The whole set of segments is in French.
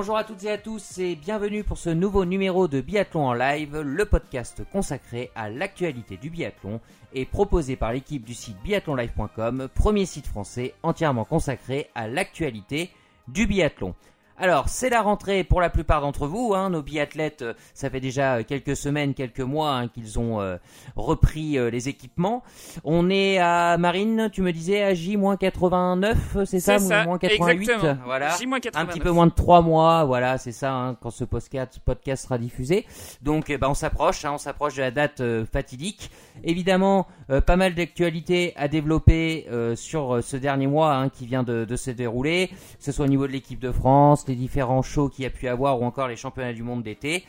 Bonjour à toutes et à tous et bienvenue pour ce nouveau numéro de Biathlon en live, le podcast consacré à l'actualité du biathlon et proposé par l'équipe du site biathlonlive.com, premier site français entièrement consacré à l'actualité du biathlon. Alors, c'est la rentrée pour la plupart d'entre vous. Hein, nos biathlètes, euh, ça fait déjà euh, quelques semaines, quelques mois hein, qu'ils ont euh, repris les équipements. On est à Marine, tu me disais, à J-89, c'est ça, ça Moins 88 exactement. Voilà. J-89. Un petit peu moins de trois mois, voilà, c'est ça, hein, quand ce podcast, podcast sera diffusé. Donc, eh ben, on s'approche, hein, on s'approche de la date fatidique. Évidemment, pas mal d'actualités à développer sur ce dernier mois hein, qui vient de, de se dérouler, que ce soit au niveau de l'équipe de France, différents shows qu'il y a pu avoir ou encore les championnats du monde d'été.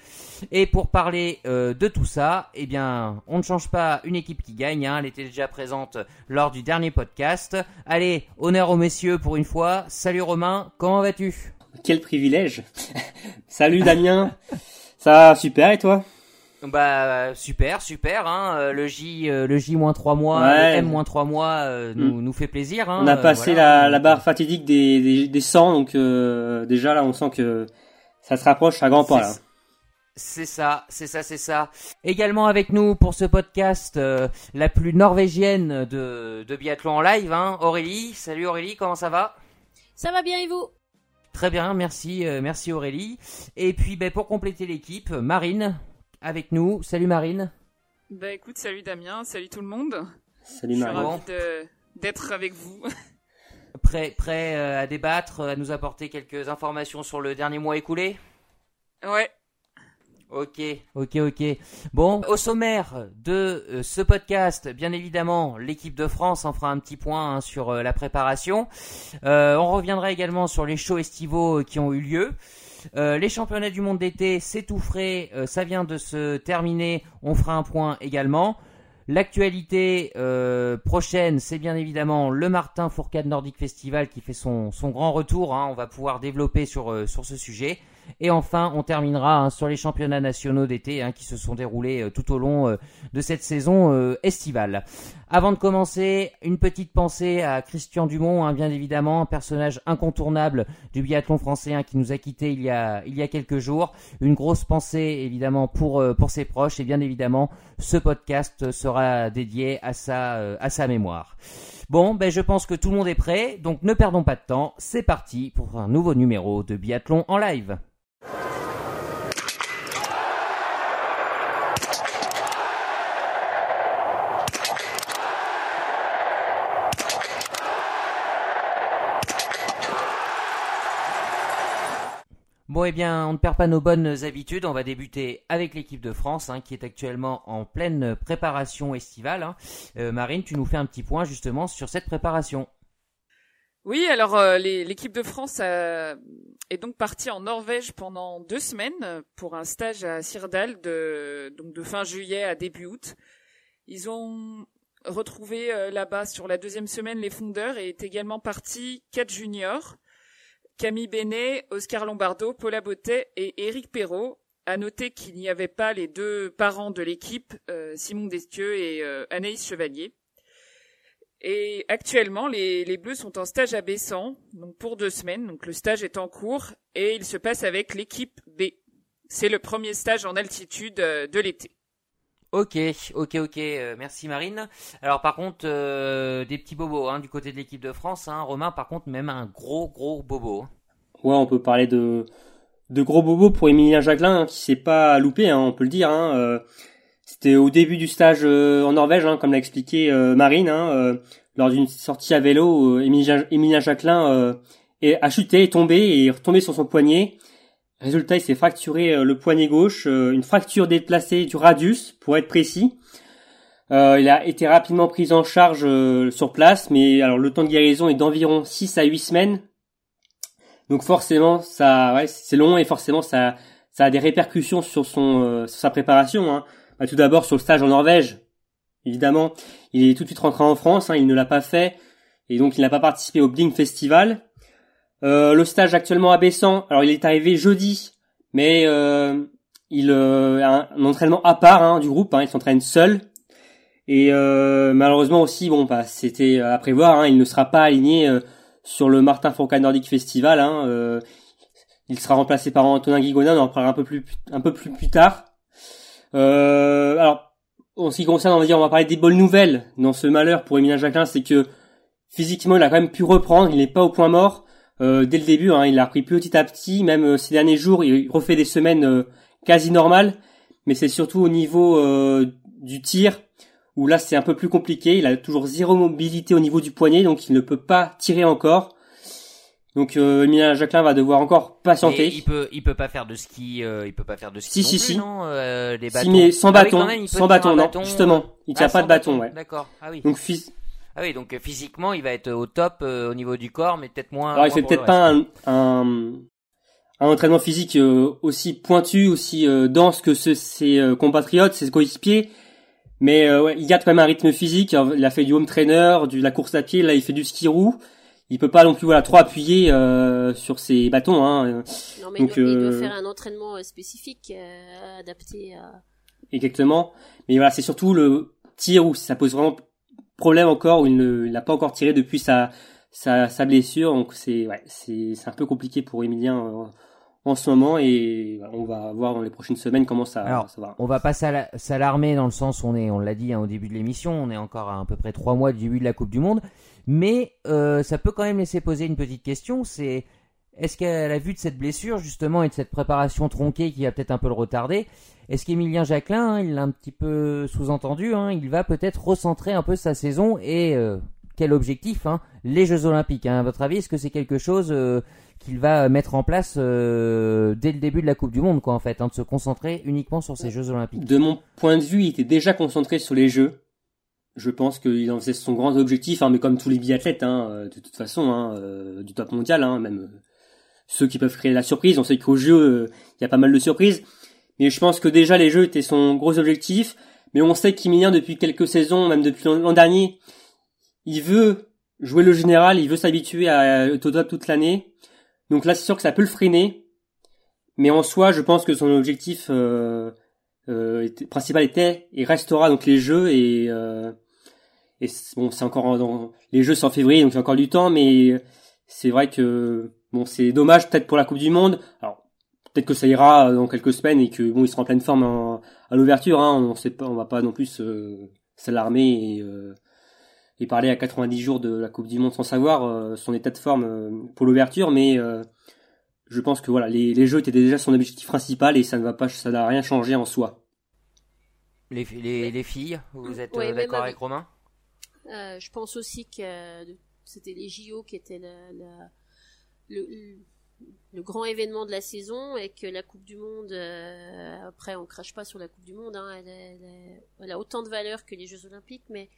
Et pour parler euh, de tout ça, eh bien, on ne change pas une équipe qui gagne. Hein. Elle était déjà présente lors du dernier podcast. Allez, honneur aux messieurs pour une fois. Salut Romain, comment vas-tu? Quel privilège Salut Damien Ça va super et toi? Bah super, super. Hein. Euh, le J, euh, le J moins 3 mois, le M moins 3 mois euh, nous, mm. nous fait plaisir. Hein. On a passé la, la, barre fatidique des, des, des 100, donc déjà là on sent que ça se rapproche à grands pas. Là. C'est ça, c'est ça, c'est ça. Également avec nous pour ce podcast, la plus norvégienne de, de biathlon en live, hein, Aurélie. Salut Aurélie, comment ça va? Ça va bien et vous? Très bien, merci, merci Aurélie. Et puis ben, pour compléter l'équipe, Marine avec nous. Salut Marine. Bah écoute, salut Damien, salut tout le monde. Salut Marine. Je suis d'être avec vous. Prêt, prêt euh, à débattre, à nous apporter quelques informations sur le dernier mois écoulé? Ouais. Ok, ok, ok. Bon, au sommaire de euh, ce podcast, bien évidemment, l'équipe de France en fera un petit point hein, sur euh, la préparation. on reviendra également sur les shows estivaux qui ont eu lieu. Euh, les championnats du monde d'été, c'est tout frais, euh, ça vient de se terminer, on fera un point également. L'actualité euh, prochaine, c'est bien évidemment le Martin Fourcade Nordic Festival qui fait son, grand retour. Hein. on va pouvoir développer sur ce sujet. Et enfin, on terminera hein, sur les championnats nationaux d'été hein, qui se sont déroulés euh, tout au long euh, de cette saison euh, estivale. Avant de commencer, une petite pensée à Christian Dumont, hein, bien évidemment, un personnage incontournable du biathlon français qui nous a quittés il y a, il y a quelques jours. Une grosse pensée évidemment pour, pour ses proches et bien évidemment, ce podcast sera dédié à sa, à sa mémoire. Bon, ben je pense que tout le monde est prêt, donc ne perdons pas de temps, c'est parti pour un nouveau numéro de biathlon en live. Bon, eh bien, on ne perd pas nos bonnes habitudes. On va débuter avec l'équipe de France, hein, qui est actuellement en pleine préparation estivale. Hein. Euh, Marine, tu nous fais un petit point justement sur cette préparation. Oui, alors euh, l'équipe de France est donc partie en Norvège pendant deux semaines pour un stage à Sirdal de, donc de fin juillet à début août. Ils ont retrouvé euh, là-bas sur la deuxième semaine les fondeurs et est également parti quatre juniors Camille Benet, Oscar Lombardo, Paula Bottet et Éric Perrault. À noter qu'il n'y avait pas les deux parents de l'équipe, euh, Simon Destieux et euh, Anaïs Chevalier. Et actuellement, les, les, Bleus sont en stage à Bessan, donc pour deux semaines. Donc le stage est en cours et il se passe avec l'équipe B. C'est le premier stage en altitude euh, de l'été. Ok, ok, ok. Euh, merci Marine. Alors par contre, euh, des petits bobos hein, du côté de l'équipe de France. Hein. Romain, par contre, même un gros, gros bobo. Ouais, on peut parler de de gros bobos pour Emilien Jacquelin hein, qui s'est pas loupé, hein, on peut le dire. Hein. Euh, c'était au début du stage en Norvège, hein, comme l'a expliqué Marine. Hein, lors d'une sortie à vélo, Emilien, Jacquelin a chuté, est tombé et est retombé sur son poignet. Résultat, il s'est fracturé euh, le poignet gauche, euh, une fracture déplacée du radius, pour être précis. Euh, il a été rapidement pris en charge sur place, mais alors le temps de guérison est d'environ 6 à 8 semaines. Donc forcément, ça, ouais, c'est long et forcément ça, ça a des répercussions sur son, sur sa préparation. Hein. Bah, tout d'abord sur le stage en Norvège, évidemment, il est tout de suite rentré en France, hein, il ne l'a pas fait et donc il n'a pas participé au Bling Festival. Euh, le stage actuellement à Bessan, alors il est arrivé jeudi, mais euh, il euh, a un, entraînement à part hein, du groupe, hein, il s'entraîne seul. Et malheureusement aussi, bon, bah, c'était à prévoir, hein, il ne sera pas aligné sur le Martin Fourcade Nordic Festival. Hein, il sera remplacé par Antonin Guigona, on en parlera un peu plus un peu plus plus tard. Euh, alors en ce qui concerne, on va dire, on va parler des bonnes nouvelles dans ce malheur pour Emilien Jacquelin, c'est que physiquement, il a quand même pu reprendre, il n'est pas au point mort. Euh, dès le début, hein, il a repris petit à petit, même euh, ces derniers jours, il refait des semaines euh, quasi normales, mais c'est surtout au niveau du tir, où là c'est un peu plus compliqué, il a toujours zéro mobilité au niveau du poignet, donc il ne peut pas tirer encore. Donc euh, Emilien Jacquelin va devoir encore patienter. il peut il peut pas faire de ski euh, il peut pas faire de ski si, si, si. non euh, les bâtons. Si mais sans ah bâton, sans bâton non, justement, il tient ah, pas de bâton, ouais. D'accord. Ah oui. Donc Ah oui, donc physiquement, il va être au top au niveau du corps mais peut-être moins Alors il fait peut-être pas un, un, un entraînement physique aussi pointu, aussi dense que ses compatriotes, ses coéquipiers. Mais ouais, il garde quand même un rythme physique. Il a fait du home trainer, de la course à pied, là il fait du ski roue il peut pas non plus voilà trop appuyer euh, sur ses bâtons. Hein. Non mais Donc, il, doit, euh, faire un entraînement euh, spécifique adapté à. Exactement. Mais voilà, c'est surtout le tir où ça pose vraiment problème encore où il n'a pas encore tiré depuis sa sa, sa blessure. Donc c'est ouais, c'est c'est un peu compliqué pour Emilien en ce moment et on va voir dans les prochaines semaines comment ça, ça va. On va pas s'alarmer dans le sens où on est, on l'a dit hein, au début de l'émission, on est encore à, à peu près trois mois du début de la Coupe du Monde. Mais euh, ça peut quand même laisser poser une petite question, c'est est-ce qu'à la vue de cette blessure justement et de cette préparation tronquée qui va peut-être un peu le retarder, est-ce qu'Emilien Jacquelin, hein, il l'a un petit peu sous-entendu, hein, il va peut-être recentrer un peu sa saison et euh, quel objectif Les Jeux Olympiques. À votre avis, est-ce que c'est quelque chose euh, qu'il va mettre en place dès le début de la Coupe du Monde, quoi, en fait, hein, de se concentrer uniquement sur ces Jeux Olympiques De mon point de vue, il était déjà concentré sur les Jeux je pense qu'il en faisait son grand objectif, hein, mais comme tous les biathlètes, hein, euh, de toute façon, euh, du top mondial, même euh, ceux qui peuvent créer la surprise. On sait qu'au jeu, il y a pas mal de surprises, mais je pense que déjà les jeux étaient son gros objectif. Mais on sait qu'Emilien, depuis quelques saisons, même depuis l'an dernier, il veut jouer le général, il veut s'habituer à au top toute l'année. Donc là, c'est sûr que ça peut le freiner, mais en soi, je pense que son objectif principal était et restera donc les jeux et et bon, c'est encore dans les jeux c'est en février, donc il y a encore du temps, mais c'est vrai que bon, c'est dommage peut-être pour la Coupe du Monde. Alors peut-être que ça ira dans quelques semaines et que bon, il sera en pleine forme à l'ouverture. Hein, on sait pas, on va pas non plus s'alarmer et, euh, et parler à 90 jours de la Coupe du Monde sans savoir euh, son état de forme euh, pour l'ouverture, mais je pense que voilà, les, les jeux étaient déjà son objectif principal et ça ne va pas, ça n'a rien changé en soi. Les, les, les filles, vous êtes d'accord avec Romain? Euh, je pense aussi que c'était les JO qui étaient le, le, grand événement de la saison et que la Coupe du Monde, euh, après on crache pas sur la Coupe du Monde, hein, elle, a autant de valeur que les Jeux Olympiques, mais,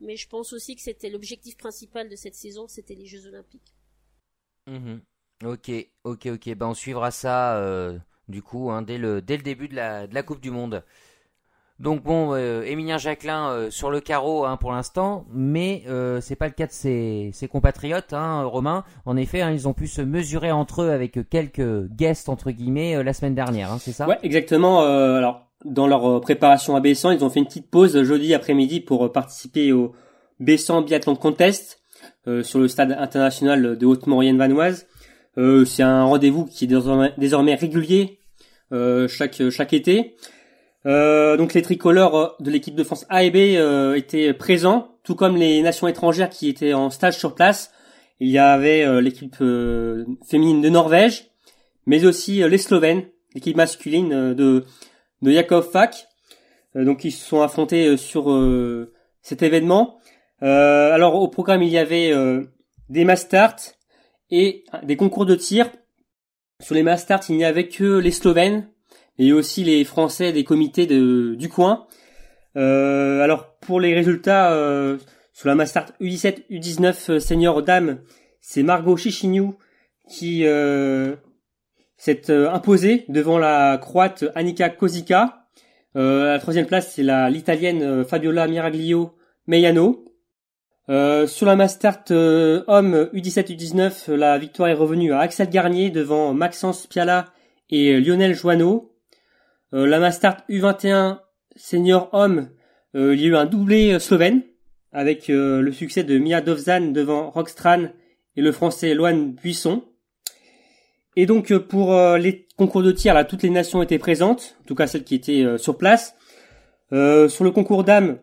mais je pense aussi que c'était l'objectif principal de cette saison, c'était les Jeux Olympiques. Mhm. Ok, ok, ok. Ben on suivra ça euh, du coup hein, dès, le, dès le début de la, de la Coupe du Monde. Donc bon, euh, Émilien Jacquelin euh, sur le carreau hein, pour l'instant, mais euh, c'est pas le cas de ses, compatriotes hein, romains. En effet, hein, ils ont pu se mesurer entre eux avec quelques guests entre guillemets la semaine dernière, hein, c'est ça? Ouais, exactement. alors dans leur préparation à Bessan, ils ont fait une petite pause jeudi après-midi pour participer au Bessan Biathlon Contest sur le stade international de Haute-Maurienne-Vanoise. c'est un rendez-vous qui est désormais, régulier chaque chaque été. Euh, donc les tricolores euh, de l'équipe de France A et B euh, étaient présents, tout comme les nations étrangères qui étaient en stage sur place. Il y avait l'équipe féminine de Norvège, mais aussi les Slovènes, l'équipe masculine de de Jakov Fak. donc ils se sont affrontés sur cet événement. alors au programme il y avait des masters et des concours de tir. Sur les masters il n'y avait que les Slovènes et aussi les Français des comités de, du coin. Euh, alors pour les résultats euh, sur la Master U17, U19 euh, senior c'est Margot Chichignou qui euh, s'est euh, imposée devant la croate Annika Kozica. Euh, la troisième place, c'est la l'italienne Fabiola Miraglio Meiano. sur la Master homme U17 U19, la victoire est revenue à Axel Garnier devant Maxence Piala et Lionel Joanneau. Euh, la Mastart U21 senior homme, euh, il y a eu un doublé euh, slovène avec le succès de Mia Dovzan devant Roxtran et le français Loan Buisson. Et donc euh, pour euh, les concours de tir, là, toutes les nations étaient présentes, en tout cas celles qui étaient euh, sur place. sur le concours d'âme,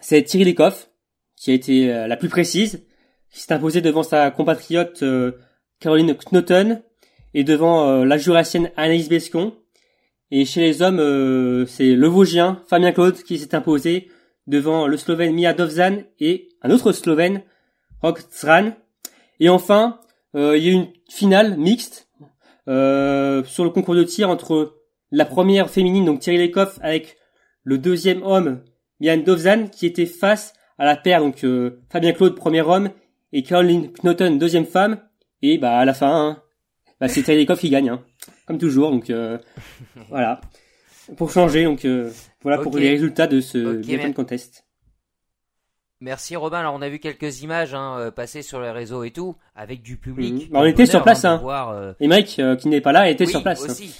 c'est Thierry Lecoff qui a été la plus précise, qui s'est imposée devant sa compatriote Caroline Knoten et devant la jurassienne Anaïs Bescon. Et chez les hommes, c'est le Vosgien Fabien Claude qui s'est imposé devant le Slovène Mia Dovzan et un autre Slovène, Rok Zran. Et enfin, euh, il y a eu une finale mixte euh, sur le concours de tir entre la première féminine, donc Thierry Lecoff, avec le deuxième homme, Mian Dovzan, qui était face à la paire, donc euh, Fabien Claude, premier homme, et Caroline Knoten, deuxième femme. Et bah à la fin, hein, bah, c'est qui gagne, hein, comme toujours. Donc voilà, pour changer. Donc voilà pour les résultats de ce okay, Contest. Merci Robin. Alors on a vu quelques images hein, euh, passer sur les réseaux et tout, avec du public. Mhm. On était sur place. Hein. Voir, euh... Et Mike, euh, qui n'est pas là, était sur place. Aussi.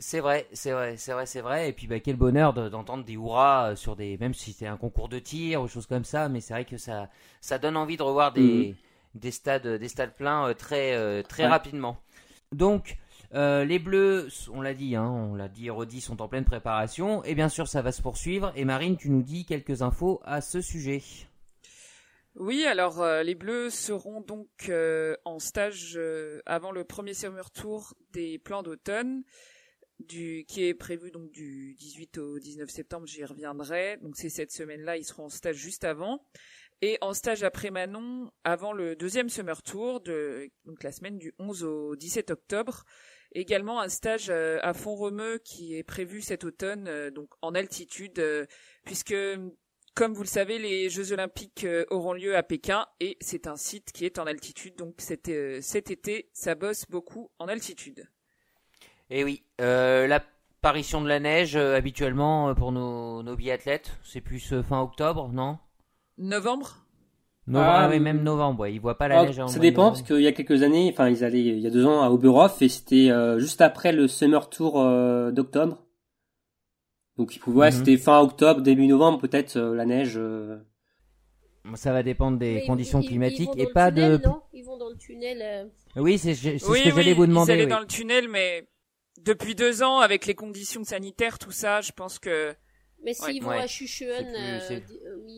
C'est vrai, c'est vrai, c'est vrai, c'est vrai. Et puis bah, quel bonheur d'entendre des hurrahs sur des, même si c'était un concours de tir ou choses comme ça, mais c'est vrai que ça, ça donne envie de revoir des, mhm. des stades, des stades pleins très, très rapidement. Donc euh, les Bleus, on l'a dit, hein, on l'a dit redit, sont en pleine préparation. Et bien sûr, ça va se poursuivre. Et Marine, tu nous dis quelques infos à ce sujet. Oui, alors euh, les Bleus seront donc euh, en stage avant le premier Summer Tour des plans d'automne, qui est prévu donc du 18 au 19 septembre. J'y reviendrai. Donc c'est cette semaine-là, ils seront en stage juste avant et en stage après Manon avant le deuxième Summer Tour de donc la semaine du 11 au 17 octobre Également un stage euh, à Font-Romeu qui est prévu cet automne, euh, donc en altitude, euh, puisque comme vous le savez, les Jeux Olympiques auront lieu à Pékin et c'est un site qui est en altitude. Donc cet, cet été, ça bosse beaucoup en altitude. Et eh oui, l'apparition de la neige habituellement pour nos, nos biathlètes, c'est plus fin octobre, non? Novembre? Novembre, ah, oui, même novembre, ouais. Ils voient pas la ah, neige. ça dépend parce qu'il y a quelques années, enfin ils allaient il y a deux ans à Oberhof et c'était euh, juste après le Summer Tour euh, d'octobre. Donc ils pouvaient, mhm. c'était fin octobre, début novembre peut-être euh, la neige. Ça va dépendre des conditions climatiques et pas de. Non? Ils vont dans le tunnel. Oui, c'est ce que j'allais vous demander. Ils allaient dans le tunnel, mais depuis deux ans avec les conditions sanitaires, tout ça, je pense que. Mais s'ils vont à Chuchuen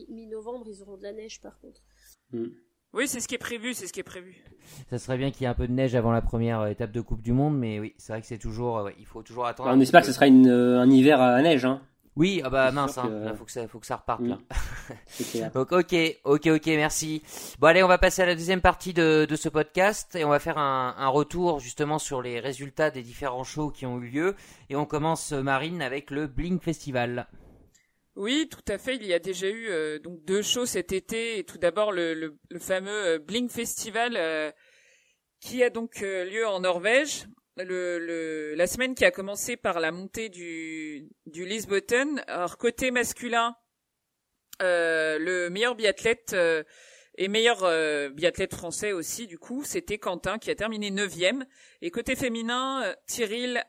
mi-novembre, ils auront de la neige par contre. Mm. Oui, c'est ce qui est prévu, c'est ce qui est prévu. Ça serait bien qu'il y ait un peu de neige avant la première euh, étape de Coupe du Monde, mais oui, c'est vrai que c'est toujours, euh, il faut toujours attendre. on espère que ce sera une, euh, un hiver à neige, hein. Oui, ah bah mince, hein. Il faut que ça, faut que ça reparte là. Mm. Donc ok, ok, ok, merci. Bon allez, on va passer à la deuxième partie de, de ce podcast et on va faire un, un, retour justement sur les résultats des différents shows qui ont eu lieu et on commence Marine avec le Blink Festival. Oui, tout à fait. Il y a déjà eu euh, donc deux shows cet été. Tout d'abord le, fameux euh, Blink Festival euh, qui a donc lieu en Norvège. La semaine qui a commencé par la montée du, du Lisbotten. Alors côté masculin, le meilleur biathlète et meilleur biathlète français aussi du coup, c'était Quentin qui a terminé neuvième. Et côté féminin, Cyril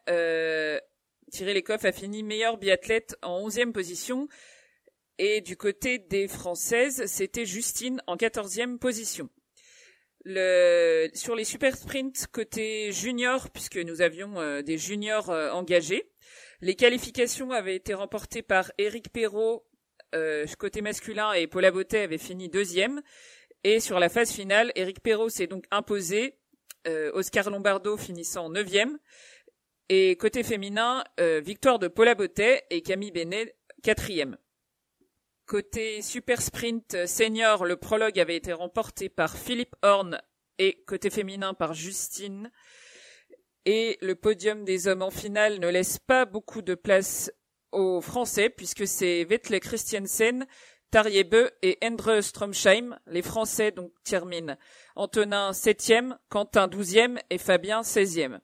Thierry Lecoff a fini meilleur biathlète en 11e position. Et du côté des Françaises, c'était Justine en 14e position. Sur les super sprints côté junior, puisque nous avions euh, des juniors euh, engagés, les qualifications avaient été remportées par Eric Perrault euh, côté masculin et Paula Beauté avait fini deuxième. Et sur la phase finale, Eric Perrault s'est donc imposé, Oscar Lombardo finissant neuvième. Et côté féminin, euh, victoire de Paula Bottet et Camille Benet, quatrième. Côté super sprint senior, le prologue avait été remporté par Philippe Horn et côté féminin par Justine. Et le podium des hommes en finale ne laisse pas beaucoup de place aux Français puisque c'est Vettel Christiansen, Beu et Endre Stromsheim. Les Français donc terminent Antonin septième, Quentin douzième et Fabien seizième.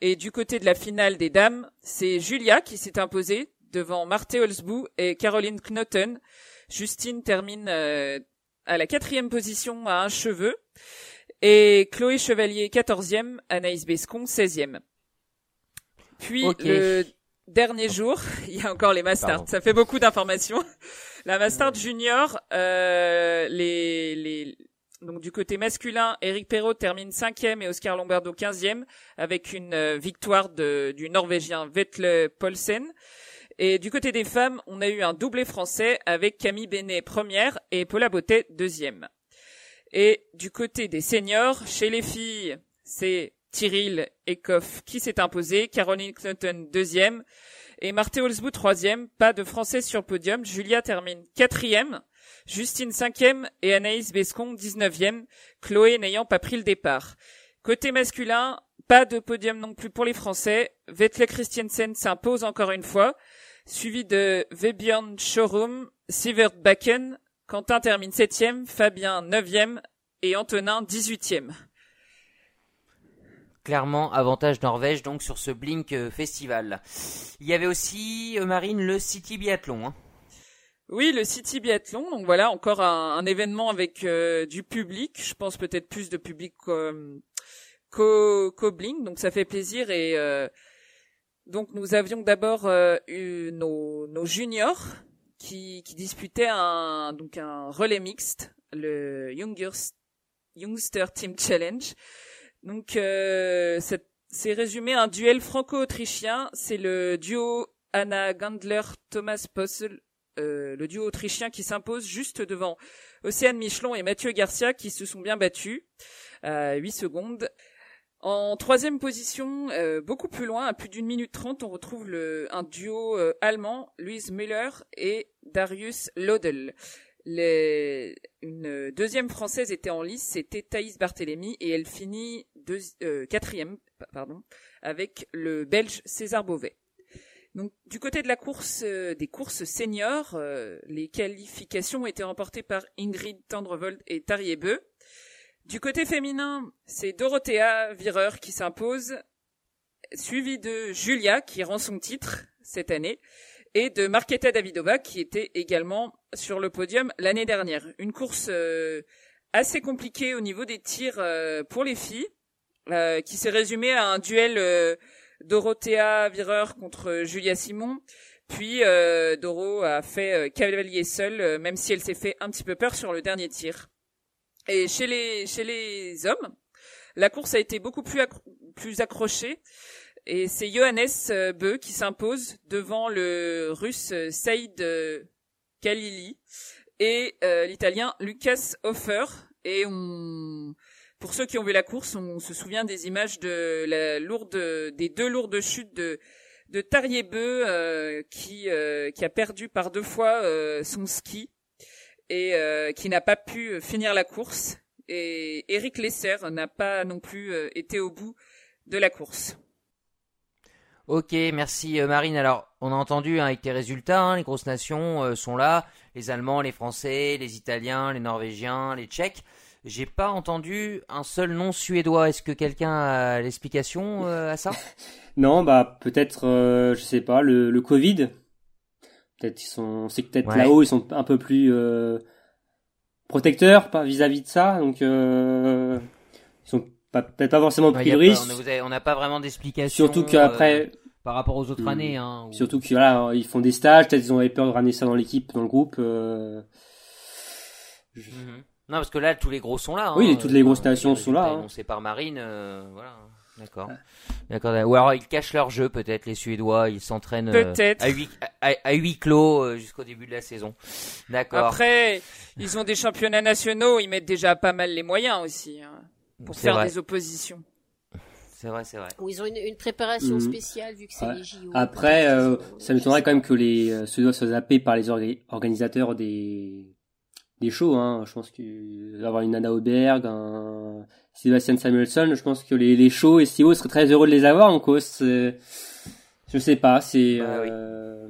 Et du côté de la finale des dames, c'est Julia qui s'est imposée devant Marthe Holzbou et Caroline Knoten. Justine termine euh, à la quatrième position à un cheveu. Et Chloé Chevalier, quatorzième, Anaïs Bescon, seizième. Puis le dernier jour, il y a encore les Masters. Ça fait beaucoup d'informations. La Mastard Junior, euh, les, les Donc du côté masculin, Eric Perrault termine cinquième et Oscar Lombardo quinzième avec une euh, victoire du Norvégien Vetle Polsen. Et du côté des femmes, on a eu un doublé français avec Camille Benet première et Paula Bottet deuxième. Et du côté des seniors, chez les filles, c'est Tyril Ekoff qui s'est imposé, Caroline Clinton deuxième et Marthe Holzbout troisième. Pas de français sur podium. Julia termine quatrième. Justine cinquième et Anaïs Bescon dix-neuvième, Chloé n'ayant pas pris le départ. Côté masculin, pas de podium non plus pour les Français. Vetle Christiansen s'impose encore une fois, suivi de Vebjörn Showroom, Sivert Bakken, Quentin termine septième, Fabien neuvième et Antonin dix-huitième. Clairement, avantage Norvège donc sur ce Blink euh, Festival. Il y avait aussi, euh, Marine, le City Biathlon. Hein. Oui, le City Biathlon. Donc voilà, encore un, événement avec euh, du public. Je pense peut-être plus de public qu'au qu Blink. Donc ça fait plaisir. Et donc nous avions d'abord eu nos, nos juniors qui, qui disputaient un donc un relais mixte, le Youngster Team Challenge. Donc, euh, c'est résumé un duel franco-autrichien. C'est le duo Anna Gandler-Thomas Possel, euh, le duo autrichien qui s'impose juste devant Océane Michelon et Mathieu Garcia qui se sont bien battus à 8 secondes. En troisième position, euh, beaucoup plus loin, à plus d'une minute trente, on retrouve le, un duo euh, allemand, Louise Müller et Darius Lodel. Une deuxième française était en lice, c'était Thaïs Barthélémy, et elle finit. Euh, quatrième, avec le Belge César Beauvais. Donc, du côté de la course euh, des courses seniors, euh, les qualifications ont été remportées par Ingrid Tendrevold et Tariebeu. Du côté féminin, c'est Dorothea Vireur qui s'impose, suivi de Julia qui rend son titre cette année et de Marketa Davidova qui était également sur le podium l'année dernière. Une course euh, assez compliquée au niveau des tirs pour les filles, qui s'est résumée à un duel Dorothea Vireur contre Julia Simon. Puis Doro a fait cavalier seul, même si elle s'est fait un petit peu peur sur le dernier tir. Et chez les chez les hommes, la course a été beaucoup plus plus accrochée. Et c'est Johannes euh, Beu qui s'impose devant le russe euh, Saïd euh, Khalili et l'italien Lucas Hofer. Et on, pour ceux qui ont vu la course, on se souvient des images des deux lourdes chutes de de Tariebeu qui qui a perdu par deux fois son ski et qui n'a pas pu finir la course. Et Eric Lesser n'a pas non plus été au bout de la course. Ok, merci euh, Marine. Alors, on a entendu hein, avec tes résultats, hein, les grosses nations euh, sont là, les Allemands, les Français, les Italiens, les Norvégiens, les Tchèques. J'ai pas entendu un seul nom suédois. Est-ce que quelqu'un a l'explication euh, à ça? Non, bah peut-être, je sais pas, le, le Covid. Peut-être ils sont, c'est peut-être là-haut ils sont un peu plus protecteurs vis-à-vis de ça, donc ils sont peut-être pas forcément pris le risque. On n'a pas vraiment d'explication. Surtout qu'après. Euh, par rapport aux autres hmm. années. Hein, Surtout que voilà, ils font des stages, peut-être ils ont peur de ramener ça dans l'équipe, dans le groupe. Euh... Mhm. Non, parce que là, tous les gros sont là. Oui, toutes les grosses nations sont là. On sait par Marine, euh, voilà. D'accord. D'accord. Ou alors ils cachent leur jeu, peut-être les Suédois, ils s'entraînent euh, à huis à, huit clos jusqu'au début de la saison. D'accord. Après, ils ont des championnats nationaux, ils mettent déjà pas mal les moyens aussi. Hein pour faire des oppositions. C'est vrai, c'est vrai. Ou ils ont une, préparation mhm. spéciale vu que c'est les JO. Après, euh, ça m'étonnerait quand même que les euh, ce soient zappés par les organisateurs des des shows. Hein. Je pense que avoir une Anna Auberg, un Sébastien Samuelson, je pense que les, les shows estivaux seraient très heureux de les avoir en cause. Je sais pas, c'est. Bah euh...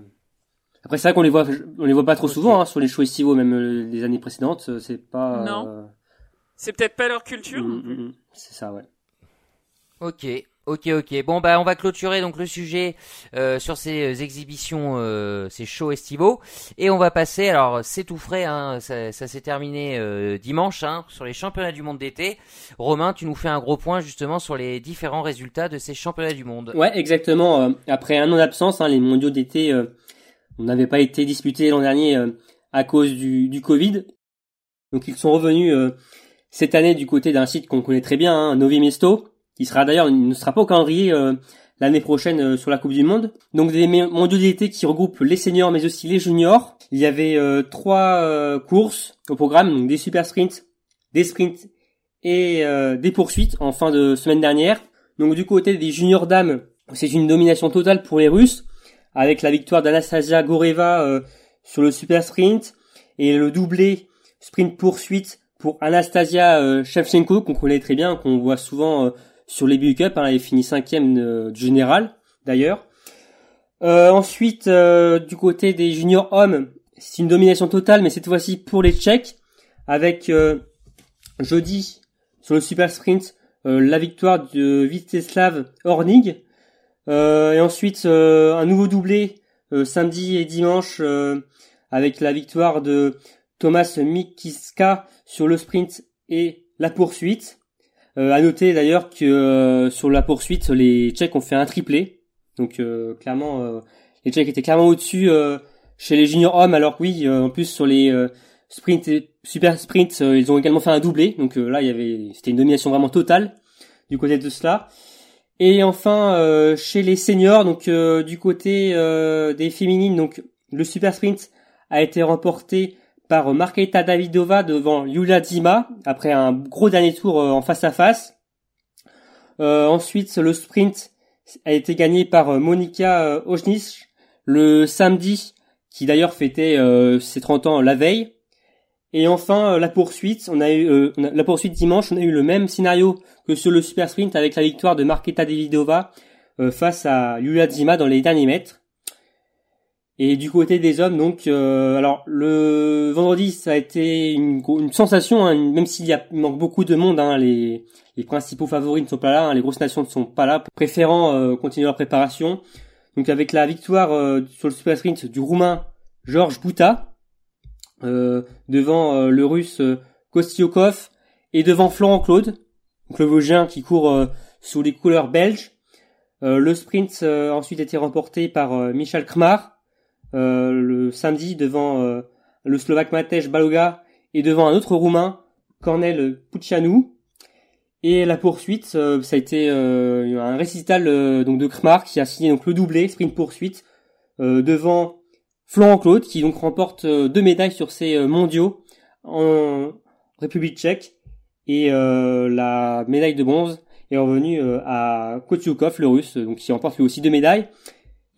Après, c'est vrai qu'on les voit, on les voit pas trop souvent hein, sur les shows estivaux, même euh, les années précédentes. C'est pas. Non. C'est peut-être pas leur culture. Mm, mm, mm. c'est ça, ouais. Ok, ok, ok. Bon, bah, on va clôturer donc le sujet euh, sur ces euh, exhibitions, euh, ces shows estivaux, et on va passer. Alors, c'est tout frais, hein, ça, s'est terminé dimanche hein, sur les championnats du monde d'été. Romain, tu nous fais un gros point justement sur les différents résultats de ces championnats du monde. Ouais, exactement. après un an d'absence, hein, les mondiaux d'été n'avaient pas été disputés l'an dernier à cause du, du Covid. Donc, ils sont revenus cette année du côté d'un site qu'on connaît très bien, hein, Novi Mesto, qui sera d'ailleurs ne sera pas au calendrier l'année prochaine sur la Coupe du Monde. Donc des mondiaux d'été qui regroupent les seniors mais aussi les juniors. Il y avait trois courses au programme, des super sprints, des sprints et des poursuites en fin de semaine dernière. Donc du côté des juniors dames, c'est une domination totale pour les Russes, avec la victoire d'Anastasia Goreva euh, sur le super sprint et le doublé sprint poursuite pour Anastasia euh, Shevchenko qu'on connaît très bien, qu'on voit souvent euh, sur les Buick Cup. Hein, est finie cinquième du général d'ailleurs. ensuite, du côté des juniors hommes, c'est une domination totale, mais cette fois-ci pour les Tchèques, avec jeudi sur le super sprint la victoire de Viteslav Hornig euh, et ensuite euh, un nouveau doublé euh, samedi et dimanche avec la victoire de Thomas Mikiska sur le sprint et la poursuite. Euh, à noter d'ailleurs que sur la poursuite, les Tchèques ont fait un triplé. Donc clairement, les Tchèques étaient clairement au-dessus chez les juniors hommes, alors que oui, en plus sur les et super sprints, ils ont également fait un doublé. Donc là, il y avait, c'était une domination vraiment totale du côté de cela. Et enfin, euh, chez les seniors, donc euh, du côté euh, des féminines, donc le super sprint a été remporté par Marketa Davidova devant Yulia Zima après un gros dernier tour en face à face. ensuite, le sprint a été gagné par Monika Ojnic le samedi, qui d'ailleurs fêtait ses 30 ans la veille. Et enfin, la poursuite, on a eu la poursuite dimanche, on a eu le même scénario que sur le super sprint avec la victoire de Marketa Davidova euh, face à Yulia Zima dans les derniers mètres. Et du côté des hommes, donc, euh, alors le vendredi, ça a été une, sensation, hein, même s'il y a, manque beaucoup de monde, hein, les, les principaux favoris ne sont pas là, hein, les grosses nations ne sont pas là, préférant euh, continuer leur préparation. Donc avec la victoire sur le super sprint du roumain Georges Bouta, devant le russe Kostiokov et devant Florent Claude, donc le Vosgien qui court euh, sous les couleurs belges. Euh, le sprint euh, ensuite a été remporté par Michel Kmar le samedi devant le Slovaque Matej Baloga et devant un autre Roumain, Cornel Pucianu. Et la poursuite, ça a été un récital donc de Kmar qui a signé donc le doublé sprint poursuite devant Florent Claude qui donc remporte deux médailles sur ces mondiaux en République tchèque et euh, la médaille de bronze est revenue euh, à Kotyukov, le russe, donc qui remporte lui aussi deux médailles.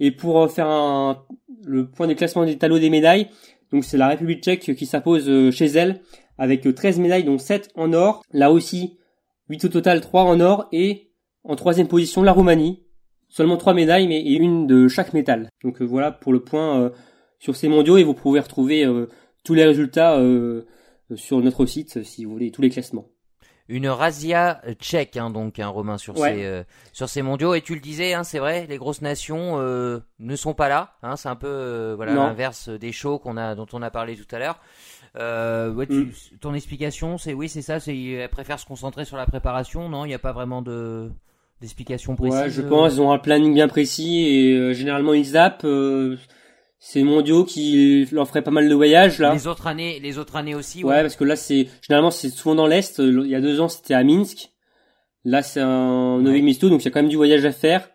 Et pour euh, faire un, le point de classement des tableaux des médailles, donc c'est la République tchèque qui s'impose chez elle avec 13 médailles, dont 7 en or. Là aussi, 8 au total, 3 en or. Et en troisième position, la Roumanie. Seulement 3 médailles, mais une de chaque métal. Donc voilà pour le point sur ces mondiaux. Et vous pouvez retrouver tous les résultats sur notre site si vous voulez tous les classements une razzia tchèque, hein, donc, un hein, Romain, sur, ces, euh, sur ces mondiaux. Et tu le disais, hein, c'est vrai, les grosses nations euh, ne sont pas là. Hein, c'est un peu euh, voilà l'inverse des shows qu'on a, dont on a parlé tout à l'heure. Ouais, mm. Ton explication, c'est oui, c'est ça. C'est elle préfère se concentrer sur la préparation. Non, il n'y a pas vraiment de d'explication précise. Ouais, je pense ils ont un planning bien précis et généralement ils zappent c'est mondiaux qui leur ferait pas mal de voyages là. Les autres années, les autres années aussi. Ouais, parce que là c'est généralement c'est souvent dans l'est. Il y a deux ans c'était à Minsk. Là c'est un Novi Misto, donc il y a quand même du voyage à faire.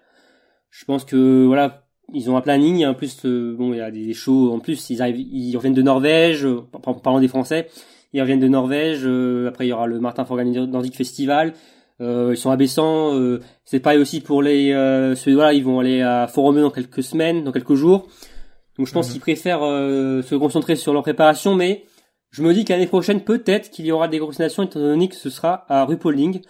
Je pense que voilà, ils ont un planning. En plus, euh, bon, il y a des shows. En plus, ils arrivent, ils reviennent de Norvège. En parlant des Français, ils reviennent de Norvège. Euh, après, il y aura le Martin Forganic Nordic Festival. Euh, ils sont. Euh, c'est pareil aussi pour les euh, Suédois. Ils vont aller à Foromeux dans quelques semaines, dans quelques jours. Donc je pense mhm. qu'ils préfèrent euh, se concentrer sur leur préparation, mais je me dis qu'année prochaine, peut-être qu'il y aura des grosses nations, étant donné que ce sera à Rupolding.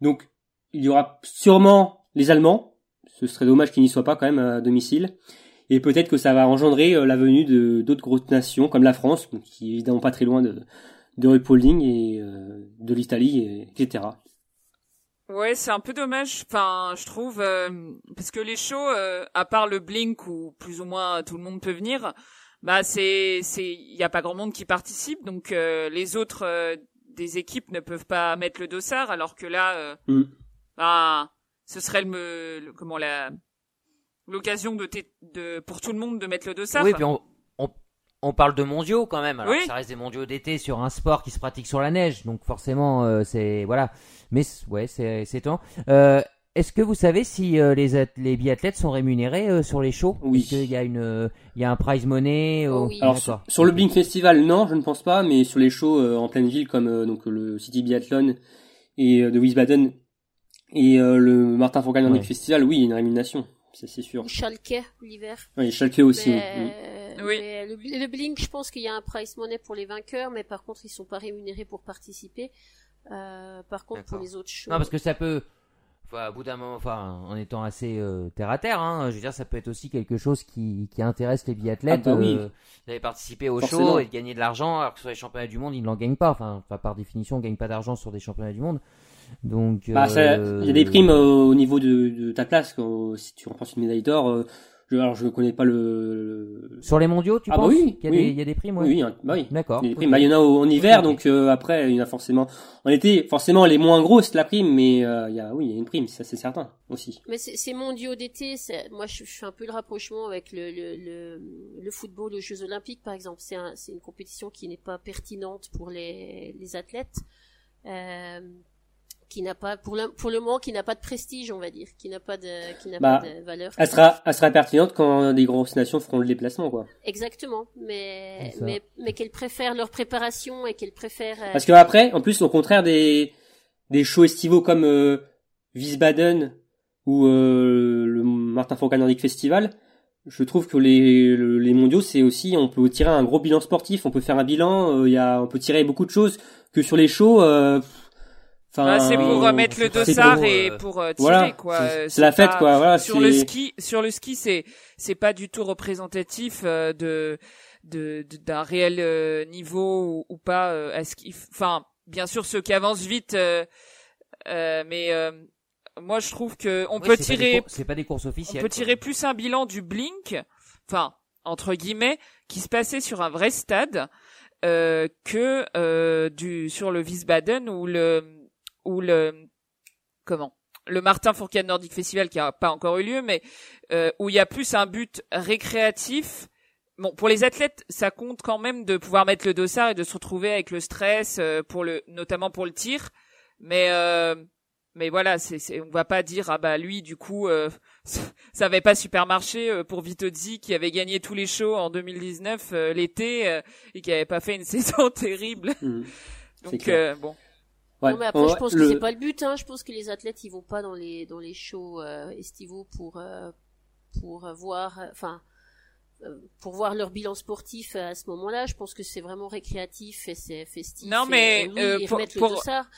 Donc il y aura sûrement les Allemands. Ce serait dommage qu'ils n'y soient pas quand même à domicile. Et peut-être que ça va engendrer euh, la venue de d'autres grosses nations comme la France, qui est évidemment pas très loin de, de Rupolding et euh, de l'Italie, etc. Ouais, c'est un peu dommage, enfin, je trouve, euh, parce que les shows, euh, à part le Blink où plus ou moins tout le monde peut venir, bah c'est, c'est, il y a pas grand monde qui participe, donc euh, les autres des équipes ne peuvent pas mettre le dossard, alors que là, mm. bah, ce serait le, comment la, l'occasion de, de, pour tout le monde de mettre le dossard. Oui, puis on, on parle de mondiaux quand même. Alors ça reste des mondiaux d'été sur un sport qui se pratique sur la neige, donc forcément euh, c'est voilà. Mais ouais, c'est c'est temps. Euh, est-ce que vous savez si euh, les les biathlètes sont rémunérés sur les shows? Oui. Est-ce qu'il y a une il y a un prize money oh, oui. Alors sur, le Blink Festival, non, je ne pense pas, mais sur les shows en pleine ville comme donc le City Biathlon et de Wiesbaden et le Martin Fourcade Nordic Festival, oui, il y a une rémunération, c'est sûr. Schalke l'hiver. Oui, Schalke aussi. Oui. le, Blink, je pense qu'il y a un price money pour les vainqueurs, mais par contre, ils sont pas rémunérés pour participer. Euh, par contre, pour les autres choses. Non, parce que ça peut. Enfin, bout d'un moment, enfin, en étant assez euh, terre à terre, hein, je veux dire, ça peut être aussi quelque chose qui, qui intéresse les biathlètes ah bah oui. euh, d'aller participer au show et de gagner de l'argent, alors que sur les championnats du monde, ils n'en gagnent pas. Enfin, par définition, on gagne pas d'argent sur des championnats du monde. Donc, bah, il y a des primes au niveau de, de ta place. Quand, si tu remportes une médaille d'or, je, alors je ne connais pas le. Sur les mondiaux, tu ah penses bah oui, il, y a oui. Des, il y a des primes, ouais. Oui, oui, bah oui. D'accord. Il y, bah, il y en a en hiver, donc euh, après il y en a forcément. En été, forcément les moins grosses la prime, mais euh, il y a oui, il y a une prime, ça c'est certain aussi. Mais ces mondiaux d'été, moi je, je, fais un peu le rapprochement avec le le, le, le football aux Jeux Olympiques par exemple. C'est un, une compétition qui n'est pas pertinente pour les, les athlètes. Euh, qui n'a pas pour le pour le moment qui n'a pas de prestige on va dire qui n'a pas de qui n'a bah, pas de valeur. elle sera elle sera pertinente quand des grosses nations feront le déplacement quoi. Exactement mais mais mais qu'elles préfèrent leur préparation et qu'elles préfèrent euh, parce que après en plus au contraire des des shows estivaux comme euh, Wiesbaden ou euh, le Martin Fourcade Nordic Festival je trouve que les, les mondiaux, c'est aussi, on peut tirer un gros bilan sportif, on peut faire un bilan, il y a, on peut tirer beaucoup de choses que sur les shows, euh, Enfin, c'est pour remettre le dossard et euh, pour euh, tirer quoi. C'est la fête quoi. Voilà, sur le ski, sur le ski, c'est c'est pas du tout représentatif euh, de de d'un réel niveau ou, pas à ski. Enfin, bien sûr ceux qui avancent vite, mais moi je trouve que on peut tirer. C'est pas des courses officielles. On peut tirer plus un bilan du blink, enfin entre guillemets, qui se passait sur un vrai stade. Euh, que euh, du sur le Wiesbaden ou le ou le comment le Martin Fourcade Nordic Festival qui a pas encore eu lieu, mais euh, où il y a plus un but récréatif. Bon, pour les athlètes, ça compte quand même de pouvoir mettre le dossard et de se retrouver avec le stress euh, pour le, notamment pour le tir. Mais euh, mais voilà, c'est, c'est, on va pas dire ah bah lui du coup euh, ça avait pas super marché euh, pour Vitozzi qui avait gagné tous les shows en 2019 euh, l'été et qui avait pas fait une saison terrible. Mmh. Donc bon. Non, mais après, je pense que c'est pas le but. Hein. Je pense que les athlètes, ils vont pas dans les dans les shows euh, estivaux pour euh, pour voir, enfin, euh, pour voir leur bilan sportif à ce moment-là. Je pense que c'est vraiment récréatif et c'est festif. Non, mais oui, pour, le dossard.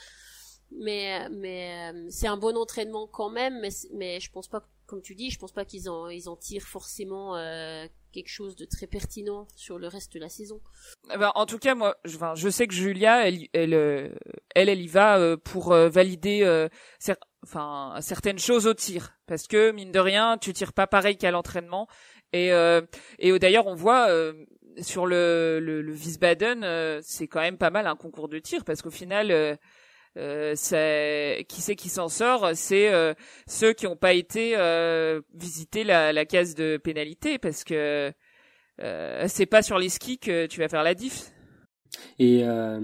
Mais mais c'est un bon entraînement quand même. Mais mais je pense pas, comme tu dis, je pense pas qu'ils en ils en tirent forcément quelque chose de très pertinent sur le reste de la saison. Eh ben, en tout cas, moi, je, sais que Julia, elle, elle, euh, elle, elle y va euh, pour euh, valider, enfin, certaines choses au tir, parce que mine de rien, tu tires pas pareil qu'à l'entraînement, et et d'ailleurs, on voit sur le le, le Wiesbaden, c'est quand même pas mal un concours de tir, parce qu'au final. Euh, qui c'est qui s'en sort? C'est euh, ceux qui n'ont pas été euh, visiter la, la, case de pénalité parce que euh, c'est pas sur les skis que tu vas faire la diff. Et euh,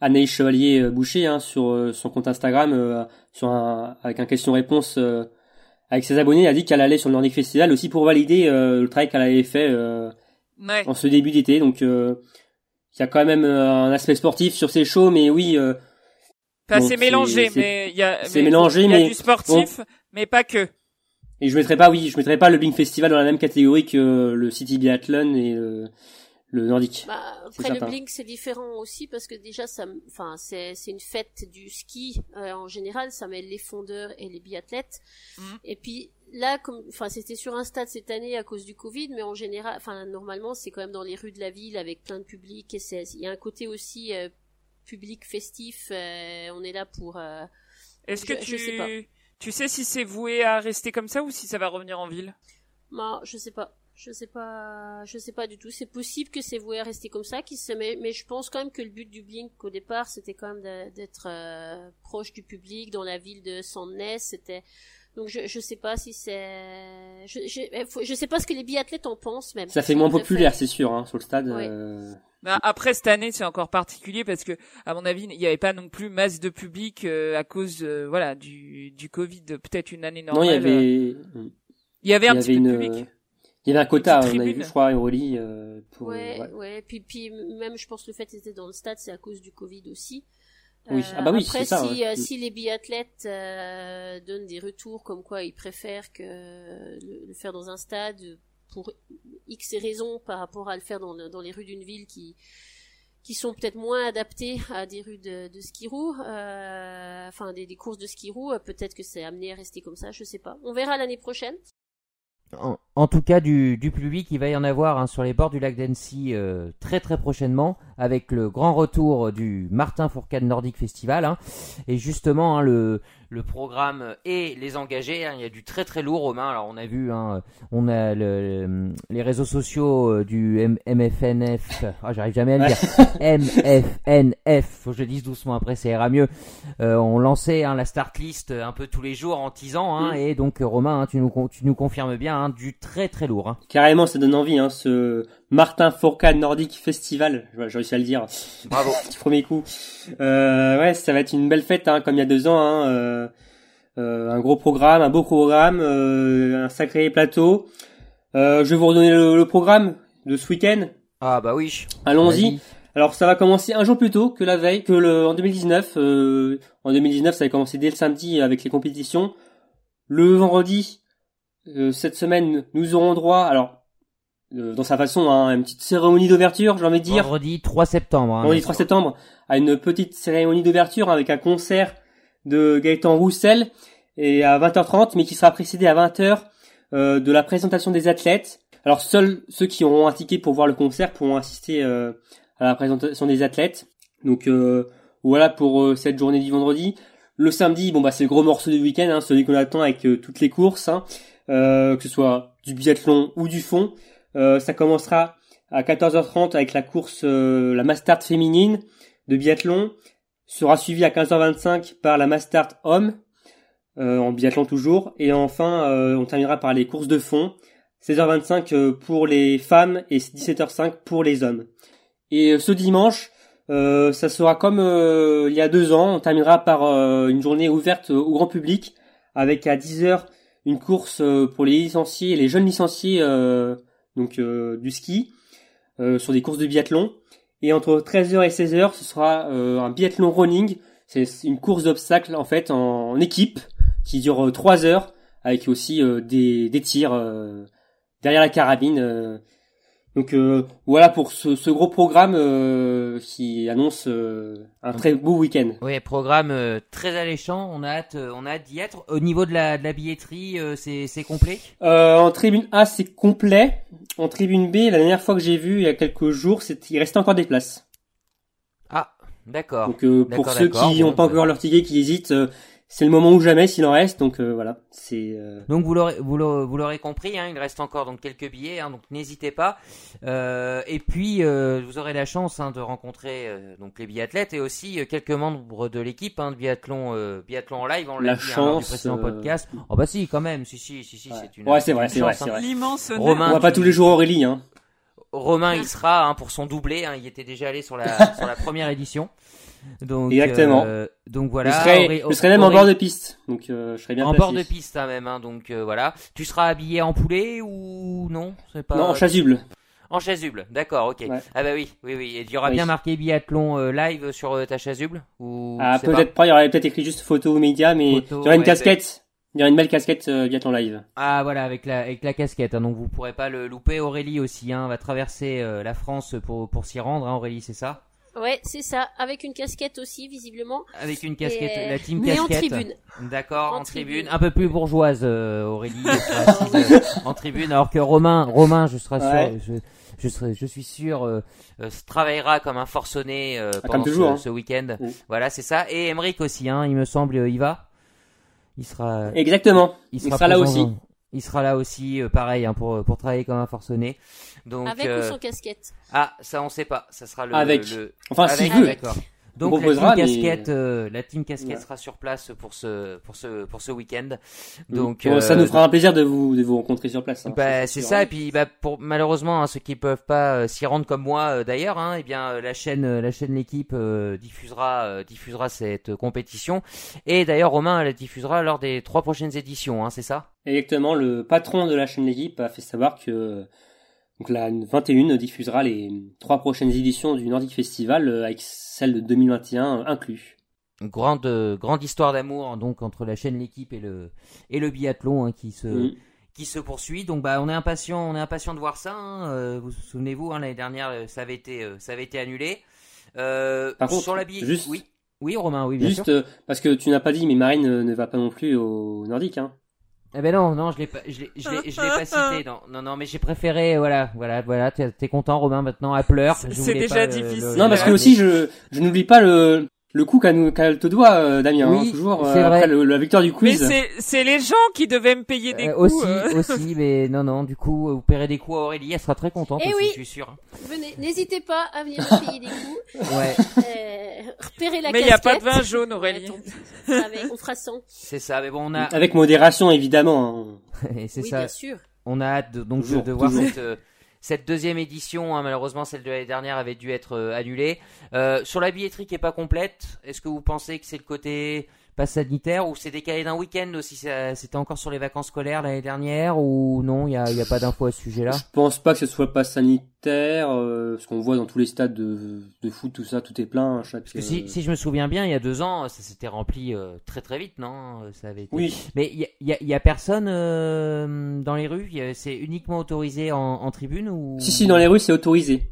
Anaïs Chevalier Boucher hein, sur son compte Instagram, sur un, avec un question-réponse avec ses abonnés, a dit qu'elle allait sur le Nordic Festival aussi pour valider le travail qu'elle avait fait en ce début d'été. Donc il y a quand même un aspect sportif sur ces shows, mais oui c'est mélangé, mais il y a, c'est mélangé, y a du sportif, mais pas que. Et je mettrais pas, oui, je mettrais pas le Blink Festival dans la même catégorie que le City Biathlon et le, le Nordique. Bah, après le Blink c'est différent aussi parce que déjà ça, enfin c'est c'est une fête du ski euh, en général, ça mêle les fondeurs et les biathlètes. Mhm. Et puis là, comme, enfin c'était sur un stade cette année à cause du Covid, mais en général, enfin normalement c'est quand même dans les rues de la ville avec plein de public et c'est il y a un côté aussi euh, public festif. Euh, on est là pour. Euh, Est-ce que tu, sais tu sais si c'est voué à rester comme ça ou si ça va revenir en ville? Non, je sais pas. Je sais pas, je sais pas du tout. C'est possible que c'est voué à rester comme ça, qui se met, mais je pense quand même que le but du Blink au départ, c'était quand même d'être euh, proche du public dans la ville de Sandnes. C'était Donc je je sais pas si c'est je, je je sais pas ce que les biathlètes en pensent même. Ça fait moins populaire, c'est sûr, hein, sur le stade. Euh. Bah, après cette année, c'est encore particulier parce que, à mon avis, il n'y avait pas non plus masse de public euh, à cause, euh, voilà, du du Covid. Peut-être une année normale. Non, il y avait. Il y avait un petit peu de public. Il y avait un quota, on a vu, je crois, Aurélie. pour, ouais, ouais, ouais. Puis, puis même, je pense le fait qu'ils étaient dans le stade, c'est à cause du Covid aussi. Oui. Ah bah oui, Après, ça, si, euh, si les biathlètes euh, donnent des retours comme quoi ils préfèrent que le, faire dans un stade pour X raisons par rapport à le faire dans, dans les rues d'une ville qui qui sont peut-être moins adaptées à des rues de, de ski roue, euh, enfin des, des, courses de ski roue, peut-être que c'est amené à rester comme ça, je sais pas. On verra l'année prochaine. En, tout cas, du, du, public, il va y en avoir hein, sur les bords du lac d'Annecy euh, très très prochainement avec le grand retour du Martin Fourcade Nordic Festival. Hein. Et justement, hein, le, le programme et les engagés, hein. il y a du très très lourd aux mains. Alors on a vu, hein, on a le, les réseaux sociaux euh, du MFNF, ah, j'arrive jamais à le dire, MFNF, faut que je le dise doucement après, ça ira mieux. Euh, on lançait hein, la start list un peu tous les jours en teasant, hein, mm. et donc Romain, tu, nous, tu nous confirmes bien du très très lourd. Carrément, ça donne envie, ce Martin Fourcade Nordic Festival, j'ai réussi à le dire. Bravo. du premier coup. Euh, ouais, ça va être une belle fête, hein, comme il y a deux ans. Hein, euh, euh, un gros programme, un beau programme, euh, un sacré plateau. Euh, je vais vous redonner le, programme de ce week-end. Ah bah oui. Allons-y. Alors ça va commencer un jour plus tôt que la veille, que le en 2019. en 2019, ça va commencer dès le samedi avec les compétitions. Le vendredi, cette semaine, nous aurons droit. Alors dans sa façon, hein, une petite cérémonie d'ouverture, j'ai envie de dire. Vendredi 3 septembre. Hein, Vendredi 3 septembre, à une petite cérémonie d'ouverture avec un concert de Gaëtan Roussel et à 20h30, mais qui sera précédé à 20h euh, de la présentation des athlètes. Alors seuls ceux qui auront un ticket pour voir le concert pourront assister euh, à la présentation des athlètes. Donc euh, voilà pour euh, cette journée du vendredi. Le samedi, bon bah c'est le gros morceau du week-end, hein, celui qu'on attend avec euh, toutes les courses, hein, que ce soit du biathlon ou du fond. Euh, ça commencera à 14h30 avec la course, euh, la Mastart féminine de biathlon. Sera suivi à 15h25 par la Mastart homme, euh, en biathlon toujours. Et enfin, on terminera par les courses de fond. 16h25 pour les femmes et 17h05 pour les hommes. Et ce dimanche, ça sera comme il y a deux ans, on terminera par une journée ouverte au grand public avec à 10h une course pour les licenciés, les jeunes licenciés donc euh, du ski, euh, sur des courses de biathlon. Et entre 13h et 16h, ce sera euh, un biathlon running. C'est une course d'obstacles en fait en, équipe qui dure 3 heures avec aussi des, des tirs derrière la carabine donc euh, voilà pour ce, ce gros programme euh, qui annonce euh, un très beau week-end. Oui, programme très alléchant. On a hâte, on a hâte d'y être. Au niveau de la, de la billetterie, c'est, c'est complet? en tribune A, c'est complet. En tribune B, la dernière fois que j'ai vu il y a quelques jours, il restait encore des places. Ah, d'accord. Donc pour ceux qui n'ont pas encore leur ticket, qui hésitent, c'est le moment ou jamais s'il en reste donc euh, voilà. C'est euh... donc vous l'aurez vous l'aurez compris hein, il reste encore donc quelques billets hein, donc n'hésitez pas. Euh, et puis euh, vous aurez la chance hein, de rencontrer euh, donc les biathlètes et aussi quelques membres de l'équipe hein, de biathlon biathlon en live on l'a dit chance, hein, du précédent podcast. Oh bah si quand même. Si si si si ouais. c'est une ouais c'est vrai c'est vrai c'est vrai. L'immense Romain on voit pas tous les jours Aurélie hein Romain il sera hein, pour son doublé hein, il était déjà allé sur la sur la première édition donc, Exactement. Euh, donc voilà. Je serai, je serai même en bord de piste. Donc euh, je serai bien En bord de piste hein, même. Hein, donc euh, voilà. Tu seras habillé en poulet ou non? C'est pas. Non, en chasuble. En chasuble, d'accord, ok. Ah bah oui, oui, oui. Et il y aura bien marqué biathlon live sur ta chasuble ou Ah peut-être pas. Il y aurait peut-être écrit juste photo média, mais il y aura une casquette. Il y aura une belle casquette biathlon live. Ah voilà, avec la avec la casquette. Hein, donc vous pourrez pas le louper. Aurélie aussi, hein, va traverser la France pour pour s'y rendre. Hein, Aurélie, c'est ça? Ouais, c'est ça, avec une casquette aussi, visiblement. Avec une casquette, la team mais casquette. en tribune. D'accord, en, tribune. un peu plus bourgeoise, euh, Aurélie, euh, en tribune, alors que Romain, Romain, je serai sûr, je, je, serai, je suis sûr, euh, euh travaillera comme un forcené euh, ah, pendant ce, hein. ce week-end. Voilà, c'est ça. Et Emeric aussi, hein, il me semble, il va? Il sera. Exactement. Il sera, là aussi. Il sera là aussi, pareil, hein, pour pour travailler comme un forcené. Donc, avec ou sans casquette? Ah, ça on sait pas. Ça sera le. Avec. Le... Enfin, s'il veut. Donc la team casquette, euh, la team casquette sera sur place pour ce pour ce pour ce week-end. Mm. Donc ça nous fera un plaisir de vous de vous rencontrer sur place. Hein, bah, c'est ça et puis bah pour malheureusement hein, ceux qui peuvent pas s'y rendre comme moi d'ailleurs, hein, eh bien la chaîne la chaîne l'équipe diffusera diffusera cette compétition et d'ailleurs Romain la diffusera lors des trois prochaines éditions, hein, c'est ça? Exactement. Le patron de la chaîne l'équipe a fait savoir que donc la 21 diffusera les trois prochaines éditions du Nordic Festival euh, avec celle de 2021 inclus. Grande grande histoire d'amour donc entre la chaîne l'équipe et le et le biathlon hein, qui se mm. qui se poursuit. Donc bah on est impatient on est impatient de voir ça. Hein. Euh, vous vous souvenez-vous hein, l'année dernière euh, ça avait été ça avait été annulé. Euh, Par contre, sur la juste, oui. Oui, Romain, oui, bien Juste parce que tu n'as pas dit, mais Marine ne va pas non plus au Nordique, hein. Eh ben non, non, je l'ai pas, je l'ai, je l'ai, je l'ai pas cité. Non, non, non, mais j'ai préféré, voilà, voilà, voilà. T'es, t'es content, Romain, maintenant, à pleurs. C'est déjà difficile. non, parce que aussi, je, je n'oublie pas le, le coup qu'elle te doit, euh, Damien, hein, toujours euh, après la victoire du quiz. Mais c'est les gens qui devaient me payer des euh, coups. Aussi, aussi, mais non, non, du coup, vous paierez des coups à Aurélie, elle sera très contente eh aussi, oui. je suis sûr. Venez, n'hésitez pas à venir me payer des coups. Ouais. Euh, repérez la Mais il n'y a pas de vin jaune, Aurélie. on fera 100. C'est ça, mais bon, on a... Avec modération, évidemment. Hein. c'est oui, ça. bien sûr. On a hâte de, donc de, voir cette cette deuxième édition, hein, malheureusement celle de l'année dernière avait dû être euh, annulée. Euh, sur la billetterie qui est pas complète, est-ce que vous pensez que c'est le côté pas sanitaire ou c'est décalé d'un week-end aussi C'était encore sur les vacances scolaires l'année dernière ou non Il n'y a, y a pas d'infos à ce sujet-là? Je pense pas que ce soit pas sanitaire, euh, ce qu'on voit dans tous les stades de, de, foot, tout ça, tout est plein. Chaque, si, euh, si, je me souviens bien, il y a deux ans, ça s'était rempli euh, très très vite, non? Ça avait été... Oui. Mais il y a, y a, personne dans les rues? C'est uniquement autorisé en, en tribune ou? Si si, dans les rues c'est autorisé.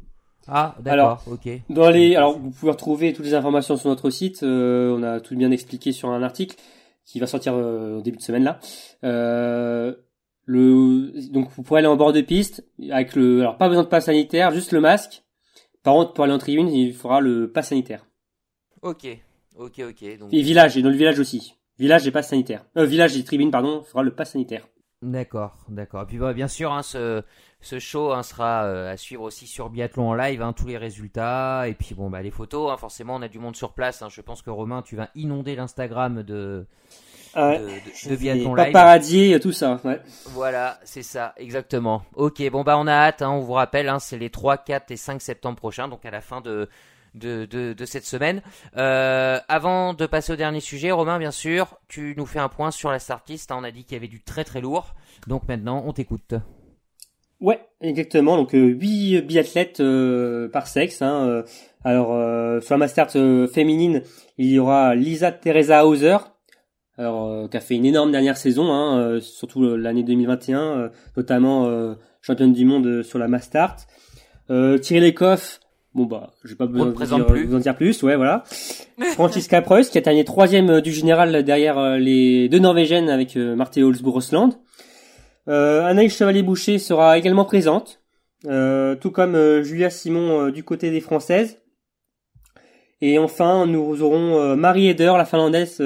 Ah, d'accord, ok. Dans les, alors vous pouvez retrouver toutes les informations sur notre site. Euh, on a tout bien expliqué sur un article qui va sortir euh, au début de semaine là. Euh, le, donc vous pourrez aller en bord de piste avec le, alors pas besoin de passe sanitaire, juste le masque. Par contre, pour aller en tribune, il faudra le pass sanitaire. Ok, ok, ok. Donc... Et village, et dans le village aussi. Village et passe sanitaire. Village et tribune, pardon, il faudra le pass sanitaire. D'accord, d'accord. Et puis bah, bien sûr, hein, ce, ce show hein, sera euh, à suivre aussi sur Biathlon en live, hein, tous les résultats et puis bon bah les photos. Hein, forcément, on a du monde sur place. je pense que Romain, tu vas inonder l'Instagram de, de, de, Biathlon live. Paparazzi, tout ça. Ouais. Voilà, c'est ça, exactement. Ok, bon bah on a hâte. on vous rappelle, c'est les 3, 4 et 5 septembre prochains, donc à la fin de de, de, cette semaine. Euh, avant de passer au dernier sujet, Romain, bien sûr, tu nous fais un point sur la startlist. on a dit qu'il y avait du très très lourd. Donc maintenant, on t'écoute. Ouais, exactement. Donc euh, 8 biathlètes euh, par sexe. Hein, euh. alors sur la Masters féminine, il y aura Lisa Teresa Hauser, alors qui a fait une énorme dernière saison, hein, surtout l'année 2021, notamment championne du monde sur la Mastart. Thierry Lecoff, bon bah, j'ai pas besoin de vous, en dire plus, ouais voilà. Francisca Preuss qui a terminé troisième du général derrière les deux Norvégiennes avec Marthe Holzbrosland. Euh, Anaïs Chevalier-Boucher sera également présente, euh, tout comme euh, Julia Simon du côté des Françaises. Et enfin, nous aurons Marie Eder, la Finlandaise,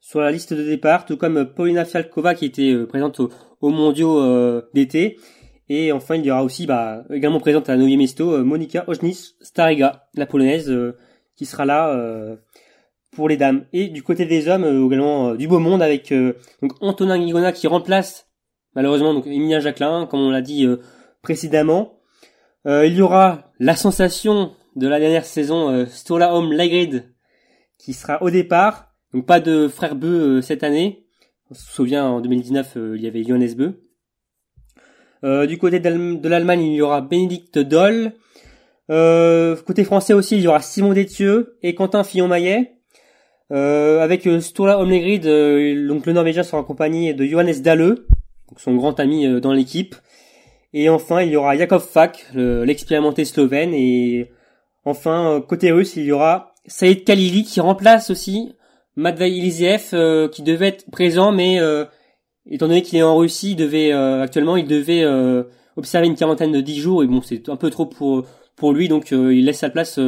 sur la liste de départ, tout comme Paulina Fialkova qui était présente au, au mondiaux d'été. Et enfin, il y aura aussi bah, également présente à Novi Mesto Monika Ojnis Stariga, la polonaise, qui sera là pour les dames. Et du côté des hommes, également du beau monde avec Antonin Guigona qui remplace malheureusement donc Emilia Jacquelin, comme on l'a dit euh, précédemment. Euh, il y aura la sensation de la dernière saison, euh, Stola Home Lagrid, qui sera au départ. Donc pas de frère Beu cette année. On se souvient en 2019 il y avait Johannes Beu. du côté de l'Allemagne, il y aura Bénédicte Doll. côté français aussi, il y aura Simon Détieux et Quentin Fillon-Maillet. avec Stola Omlegrid, donc le Norvégien sera accompagné de Johannes Dalle son grand ami euh, dans l'équipe. Et enfin, il y aura Jakov Fak, l'expérimenté slovène. Et enfin, euh, côté russe, il y aura Saïd Khalili qui remplace aussi Matvei euh, qui devait être présent, mais étant donné qu'il est en Russie, il devait actuellement, il devait observer une quarantaine de 10 jours. Et bon, c'est un peu trop pour pour lui, donc il laisse sa place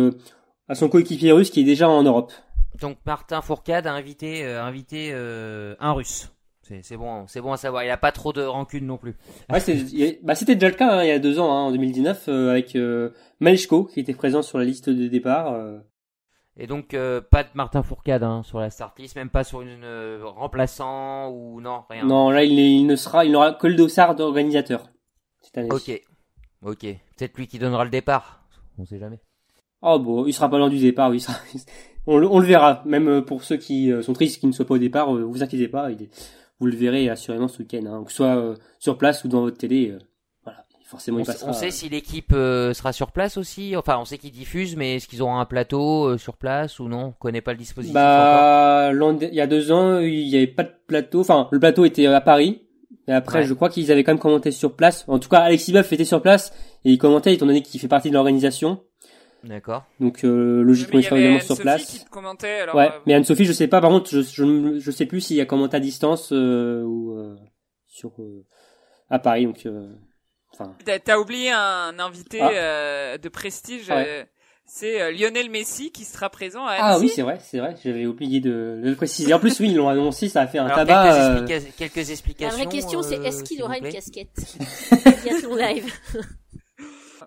à son coéquipier russe qui est déjà en Europe. Donc Martin Fourcade a invité, invité un Russe. C'est bon, c'est bon à savoir. Il a pas trop de rancune non plus. Ouais, bah, c'était déjà le cas hein, il y a deux ans, hein, en 2019, euh, avec euh, qui était présent sur la liste de départ. Euh. Et donc euh, pas de Martin Fourcade hein, sur la start list, même pas sur une euh, remplaçant ou non rien. Non, là il, est- il ne sera, il n'aura que le dossard d'organisateur cette année. Ok, ok. Peut-être lui qui donnera le départ. On sait jamais. Oh bon, il sera pas loin du départ, oui, il sera- on, le- on le verra. Même pour ceux qui sont tristes qu'il ne soit pas au départ, vous inquiétez pas, il est- vous le verrez assurément ce week-end, hein, que ce soit euh, sur place ou dans votre télé. euh, voilà, forcément On, il passera. on sait si l'équipe euh, sera sur place aussi. Enfin, on sait qu'ils diffusent, mais est-ce qu'ils auront un plateau euh, sur place ou non? On connaît pas le dispositif. Bah, il y a deux ans, il n'y avait pas de plateau. Enfin, le plateau était à Paris. Et après, Ouais. je crois qu'ils avaient quand même commenté sur place. En tout cas, Alexis Boeuf était sur place et il commentait étant donné qu'il fait partie de l'organisation. D'accord. Donc, euh, logiquement, Mais il sera également sur Anne-Sophie place. qui te commentait. Alors, Ouais, euh, mais Anne-Sophie, je sais pas. Par contre, je je, je sais plus s'il y a commenté à distance euh, ou euh, sur euh, à Paris. Donc, euh, enfin, T'as- T'as oublié un invité Ah. euh, de prestige. Ouais. euh, c'est Lionel Messi qui sera présent à ah Annecy. oui, c'est vrai, c'est vrai. J'avais oublié de, de le préciser. En plus, oui, ils l'ont annoncé. Ça a fait un Alors, tabac. quelques, explica- quelques La explications. vraie question, c'est est-ce qu'il aura une casquette Biathlon live. Bon, ouais,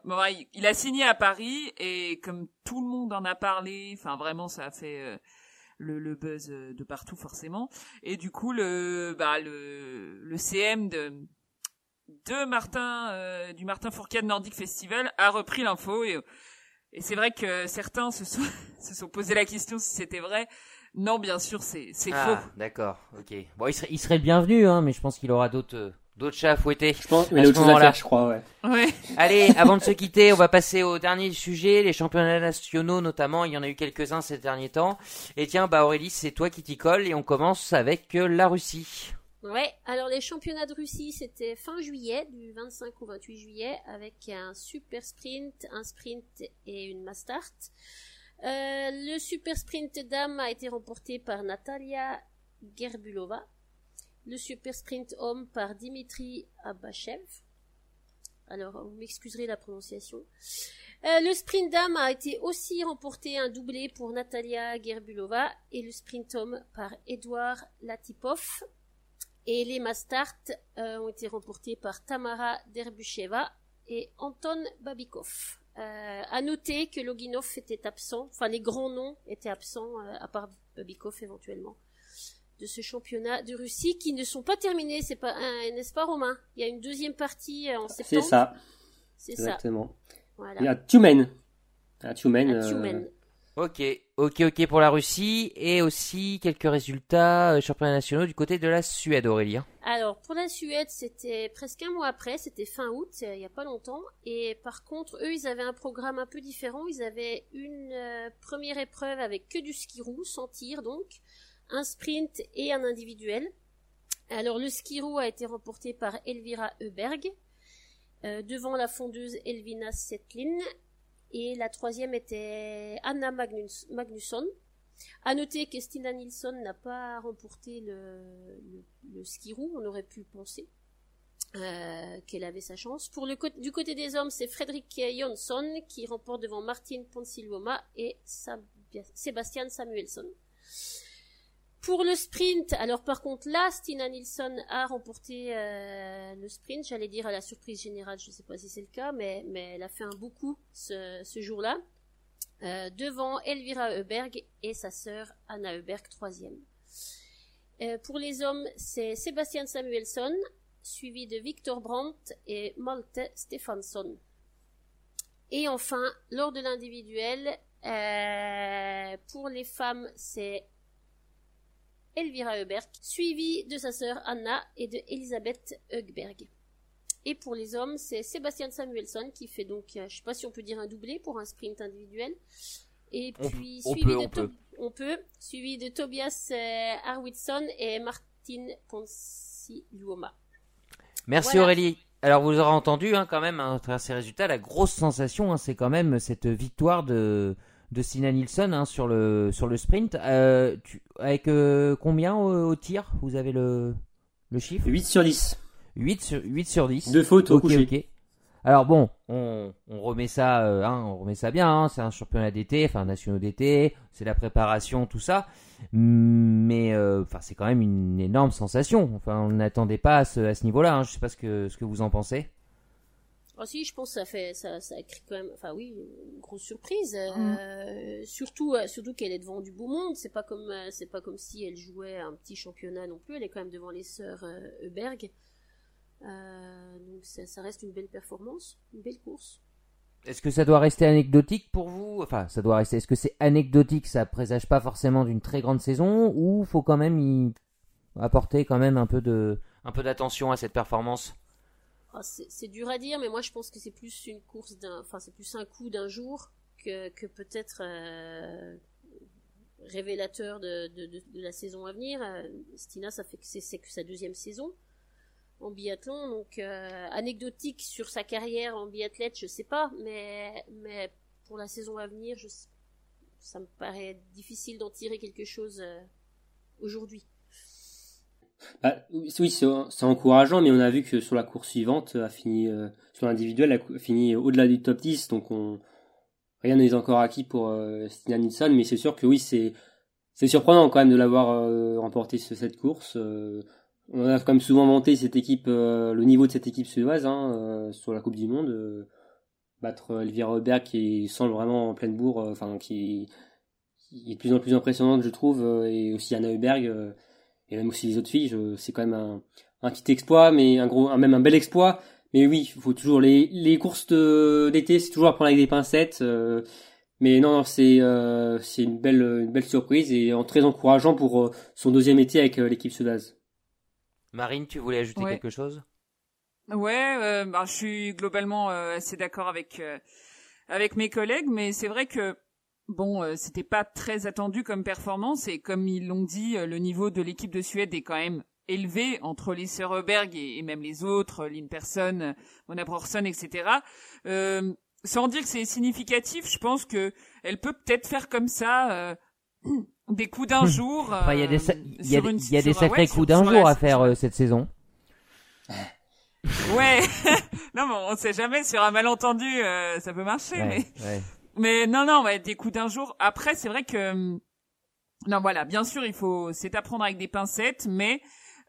il- il a signé à Paris et comme tout le monde en a parlé, enfin vraiment ça a fait euh, le, le buzz euh, de partout forcément. Et du coup le bah le le CM de de Martin euh, du Martin Fourcade Nordic Festival a repris l'info et et c'est vrai que certains se sont se sont posé la question si c'était vrai. Non, bien sûr, c'est c'est Ah, faux. d'accord, ok. Bon, il serait, il serait bienvenu, hein, mais je pense qu'il aura d'autres, d'autres chats à fouetter. je pense, à mais il y a ce autre chose à moment-là. faire, je crois. Ouais. Ouais. Allez, avant de se quitter, on va passer au dernier sujet, les championnats nationaux notamment. Il y en a eu quelques-uns ces derniers temps. Et tiens, bah Aurélie, c'est toi qui t'y colle et on commence avec euh, la Russie. Ouais, alors les championnats de Russie, c'était fin juillet, du 25 au 28 juillet, avec un super sprint, un sprint et une mass start. Euh, le super sprint dame a été remporté par Natalia Gerbulova. Le super sprint homme par Dimitri Abachev. Alors, vous m'excuserez la prononciation. Euh, le sprint dame a été aussi remporté un doublé pour Natalia Gerbulova et le sprint homme par Edouard Latipov. Et les Mastart euh, ont été remportés par Tamara Derbusheva et Anton Babikov. Euh, à noter que Loginov était absent, enfin les grands noms étaient absents, euh, à part Babikov éventuellement, de ce championnat de Russie qui ne sont pas terminés, c'est pas, un- n'est-ce pas Romain? Il y a une deuxième partie euh, en C'est septembre. ça, C'est ça. exactement. Voilà. Il y a Tumen. À Tumen. À euh, Tumen. Ok, ok, ok pour la Russie et aussi quelques résultats euh, championnats nationaux du côté de la Suède, Aurélie. hein. Alors, pour la Suède, c'était presque un mois après, c'était fin août, euh, il n'y a pas longtemps. Et par contre, eux, ils avaient un programme un peu différent. Ils avaient une euh, première épreuve avec que du ski roue, sans tir donc, un sprint et un individuel. Alors, le ski a été remporté par Elvira Heuberg, euh, devant la fondeuse Elvina Setlin. Et la troisième était Anna Magnus- Magnusson. À noter que Stina Nilsson n'a pas remporté le, ski roue, on aurait pu penser euh, qu'elle avait sa chance. Pour le du côté des hommes, c'est Fredrik Jonsson qui remporte devant Martin Ponsiluoma et Sab- Sébastien Samuelsson. Pour le sprint, alors par contre là, Stina Nilsson a remporté euh, le sprint, j'allais dire à la surprise générale, je ne sais pas si c'est le cas, mais, mais elle a fait un beau coup ce, jour-là. Euh, devant Elvira Heuberg et sa sœur Anna Heuberg, troisième. Euh, pour les hommes, c'est Sébastien Samuelsson, suivi de Victor Brandt et Malte Stefansson. Et enfin, lors de l'individuel, pour les femmes, c'est Elvira Heuberg, suivi de sa sœur Anna et de Elisabeth Högberg. Et pour les hommes, c'est Sébastien Samuelsson qui fait donc, euh, je sais pas si on peut dire un doublé pour un sprint individuel. Et puis on suivi peut, de on To- peut. on peut, suivi de Tobias euh, Arvidsson et Martin Ponsiluoma. Merci Voilà. Aurélie. Alors vous aurez entendu hein, quand même hein, à travers ces résultats, la grosse sensation, hein, c'est quand même cette victoire de de Stina Nilsson hein, sur le sur le sprint. Euh, tu- avec euh, combien au, au tir Vous avez le le chiffre? 8 sur 10. 8 sur 8 sur 10. Deux fautes au Ok, coucher. ok. Alors bon, on, on remet ça, euh, hein, on remet ça bien. hein, c'est un championnat d'été, enfin nationaux d'été, c'est la préparation, tout ça. Mais enfin, c'est quand même une énorme sensation. Enfin, on n'attendait pas à ce, à ce niveau-là. Hein. Je sais pas ce que ce que vous en pensez. Ah si, je pense que ça fait ça ça crée quand même enfin oui, une grosse surprise euh, surtout euh, surtout qu'elle est devant du beau monde, c'est pas comme euh, c'est pas comme si elle jouait un petit championnat non plus, elle est quand même devant les sœurs euh, Heuberg. donc ça, ça reste une belle performance, une belle course. Est-ce que ça doit rester anecdotique pour vous? Enfin, ça doit rester. Est-ce que c'est anecdotique? Ça présage pas forcément d'une très grande saison ou faut quand même y apporter quand même un peu de un peu d'attention à cette performance? C'est dur à dire, mais moi je pense que c'est plus une course d'un, enfin c'est plus un coup d'un jour que, peut-être euh, révélateur de, la saison à venir. Euh, Stina, ça fait c'est que sa deuxième saison en biathlon, donc euh, anecdotique sur sa carrière en biathlète, je sais pas, mais mais pour la saison à venir, ça me paraît difficile d'en tirer quelque chose aujourd'hui. Bah, oui, c'est encourageant, mais on a vu que sur la course suivante, a fini euh, sur l'individuel, a fini au-delà du top 10, donc on rien n'est encore acquis pour euh, Stina Nilsson, mais c'est sûr que oui, c'est surprenant quand même de l'avoir euh, remporté cette course. Euh, on a quand même souvent monté cette équipe, le niveau de cette équipe suédoise hein, sur la Coupe du Monde, battre Elvira Heuberg qui semble vraiment en pleine bourre, enfin qui, est de plus en plus impressionnante, je trouve, et aussi Anna Heuberg et même aussi les autres filles, c'est quand même un, un, petit exploit, mais un gros, un, même un bel exploit. Mais oui, il faut toujours les, les courses d'été, c'est toujours à prendre avec des pincettes. Euh, mais non, non c'est euh, c'est une belle une belle surprise et en, très encourageant pour euh, son deuxième été avec euh, l'équipe suédoise. Marine, tu voulais ajouter quelque chose? Ouais, bah, je suis globalement assez d'accord avec avec mes collègues, mais c'est vrai que Bon, euh, c'était pas très attendu comme performance et comme ils l'ont dit, euh, le niveau de l'équipe de Suède est quand même élevé entre les Söreberg et, et même les autres, Lynn Persson, Mona Brorson, etc. Euh, sans dire que c'est significatif, je pense que elle peut peut-être faire comme ça euh, des coups d'un jour. Il y a des, y a, y a des sacrés coups d'un jour à faire cette saison. Ouais, non mais on sait jamais sur un malentendu, ça peut marcher, mais. Ouais. Mais non, non, va être des coups d'un jour. Après, c'est vrai que hum, non, voilà, bien sûr, il faut, c'est apprendre avec des pincettes, mais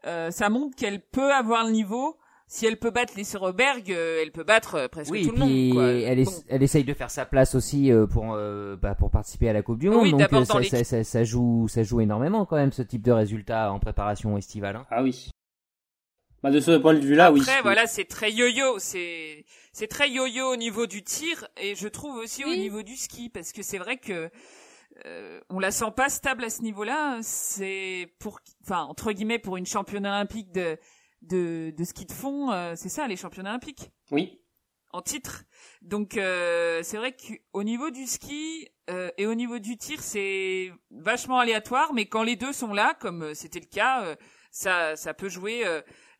euh, ça montre qu'elle peut avoir le niveau. Si elle peut battre les Soreberg, euh, elle peut battre euh, presque tout le monde. Quoi. Elle, elle essaye de faire sa place aussi euh, pour bah, pour participer à la Coupe du Monde. Oui, donc ça, ça, ça, ça, joue ça joue énormément quand même ce type de résultat en préparation estivale. Hein. Ah oui. Bah de ce point de vue-là, oui. Après, voilà, c'est très yo-yo. C'est c'est très yo-yo au niveau du tir et je trouve aussi au niveau du ski parce que c'est vrai que euh, on la sent pas stable à ce niveau-là. C'est pour, enfin entre guillemets, pour une championne olympique de de, de ski de fond, euh, c'est ça les championnats olympiques? Oui. En titre. Donc euh, c'est vrai qu'au niveau du ski euh, et au niveau du tir, c'est vachement aléatoire, mais quand les deux sont là, comme c'était le cas, ça ça peut jouer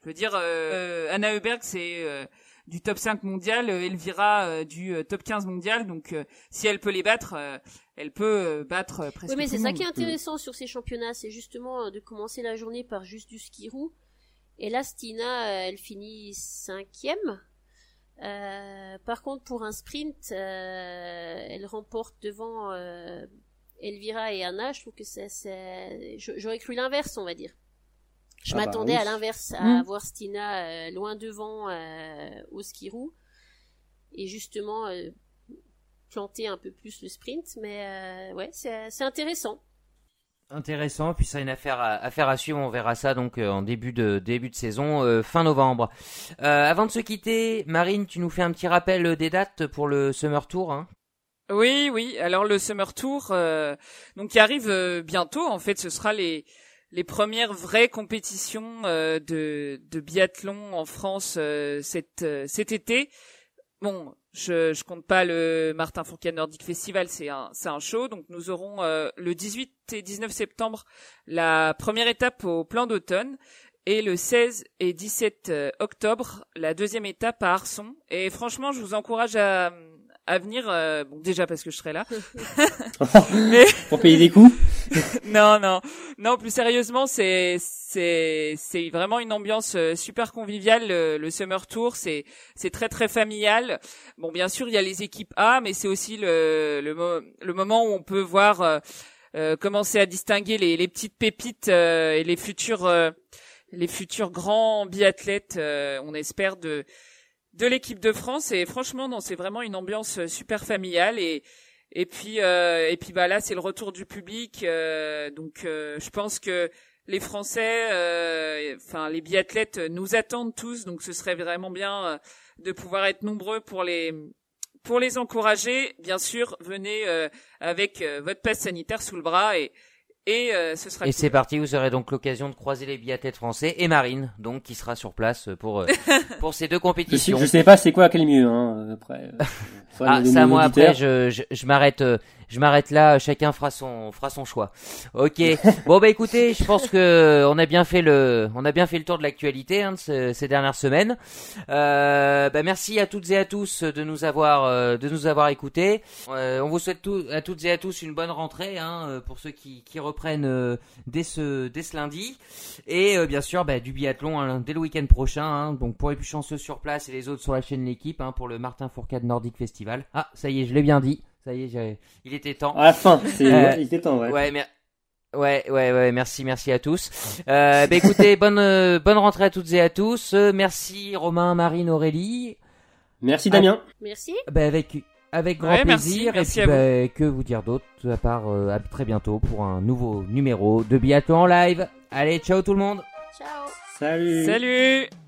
je veux dire, euh, Anna Heuberg, c'est euh, du top 5 mondial, euh, Elvira du top 15 mondial. Donc, si elle peut les battre, elle peut battre presque. Oui, mais c'est ça qui est intéressant sur ces championnats, c'est justement de commencer la journée par juste du ski roue. Et là, Stina, elle finit cinquième. Euh, par contre, pour un sprint, euh, elle remporte devant euh, Elvira et Anna. Je trouve que c'est, j'aurais cru l'inverse, on va dire. Je ah bah m'attendais à l'inverse, à mmh. voir Stina euh, loin devant euh, au skirou et justement euh, planter un peu plus le sprint. Mais ouais, c'est intéressant. Intéressant, puis ça une affaire à, affaire à suivre. On verra ça donc en début de début de saison, fin novembre. avant de se quitter, Marine, tu nous fais un petit rappel des dates pour le Summer Tour. Hein oui, oui. Alors le Summer Tour, donc qui arrive bientôt. En fait, ce sera les les premières vraies compétitions euh, de, de biathlon en France euh, cet, euh, cet été. Bon, je, je compte pas le Martin Fourcade Nordic Festival, c'est un, c'est un show. Donc nous aurons le 18 et 19 septembre la première étape au plan d'automne et le 16 et 17 octobre la deuxième étape à Arson. Et franchement, je vous encourage à, à venir. bon, déjà parce que je serai là. Mais... Pour payer des coups. non, non, non. Plus sérieusement, c'est c'est c'est vraiment une ambiance euh, super conviviale. Le, Summer Tour, c'est c'est très très familial. Bon, bien sûr, il y a les équipes A, mais c'est aussi le, le le moment où on peut voir euh, euh commencer à distinguer les les petites pépites euh, et les futurs les futurs grands biathlètes. on espère de de l'équipe de France et franchement non c'est vraiment une ambiance super familiale et et puis et puis bah là c'est le retour du public donc je pense que les Français, enfin les biathlètes nous attendent tous, donc ce serait vraiment bien de pouvoir être nombreux pour les pour les encourager, bien sûr, venez euh, avec euh, votre passe sanitaire sous le bras et et euh, ce sera. Et c'est parti, vous aurez donc l'occasion de croiser les biathlètes français et Marine, donc qui sera sur place pour pour ces deux compétitions. Je sais, sais pas c'est quoi quel mieux hein, après. ah ça moi après je je, je m'arrête je m'arrête là, chacun fera son fera son choix. OK. bon bah écoutez, je pense que on a bien fait le on a bien fait le tour de l'actualité hein, de ces dernières semaines. Euh, bah merci à toutes et à tous de nous avoir euh, de nous avoir écoutés. Euh, on vous souhaite tout, à toutes et à tous une bonne rentrée hein, euh, pour ceux qui qui reprennent euh, dès ce dès ce lundi et bien sûr bah, du biathlon hein, dès le week-end prochain hein, donc pour les plus chanceux sur place et les autres sur la chaîne l'équipe hein, pour le Martin Fourcade Nordic Festival. Ah, ça y est, je l'ai bien dit. Ça y est, il était temps. À la fin, c'est... Euh, il était temps, ouais. Ouais, mais... Ouais, ouais, ouais, merci, merci à tous. Euh, bah, écoutez, bonne, euh, bonne rentrée à toutes et à tous. Euh, merci Romain, Marine, Aurélie. Merci Damien. Merci. Bah, avec, avec grand plaisir. et puis, bah, que vous dire d'autre à part à très bientôt pour un nouveau numéro de Biathlon en live. Allez, ciao tout le monde. Ciao. Salut. Salut.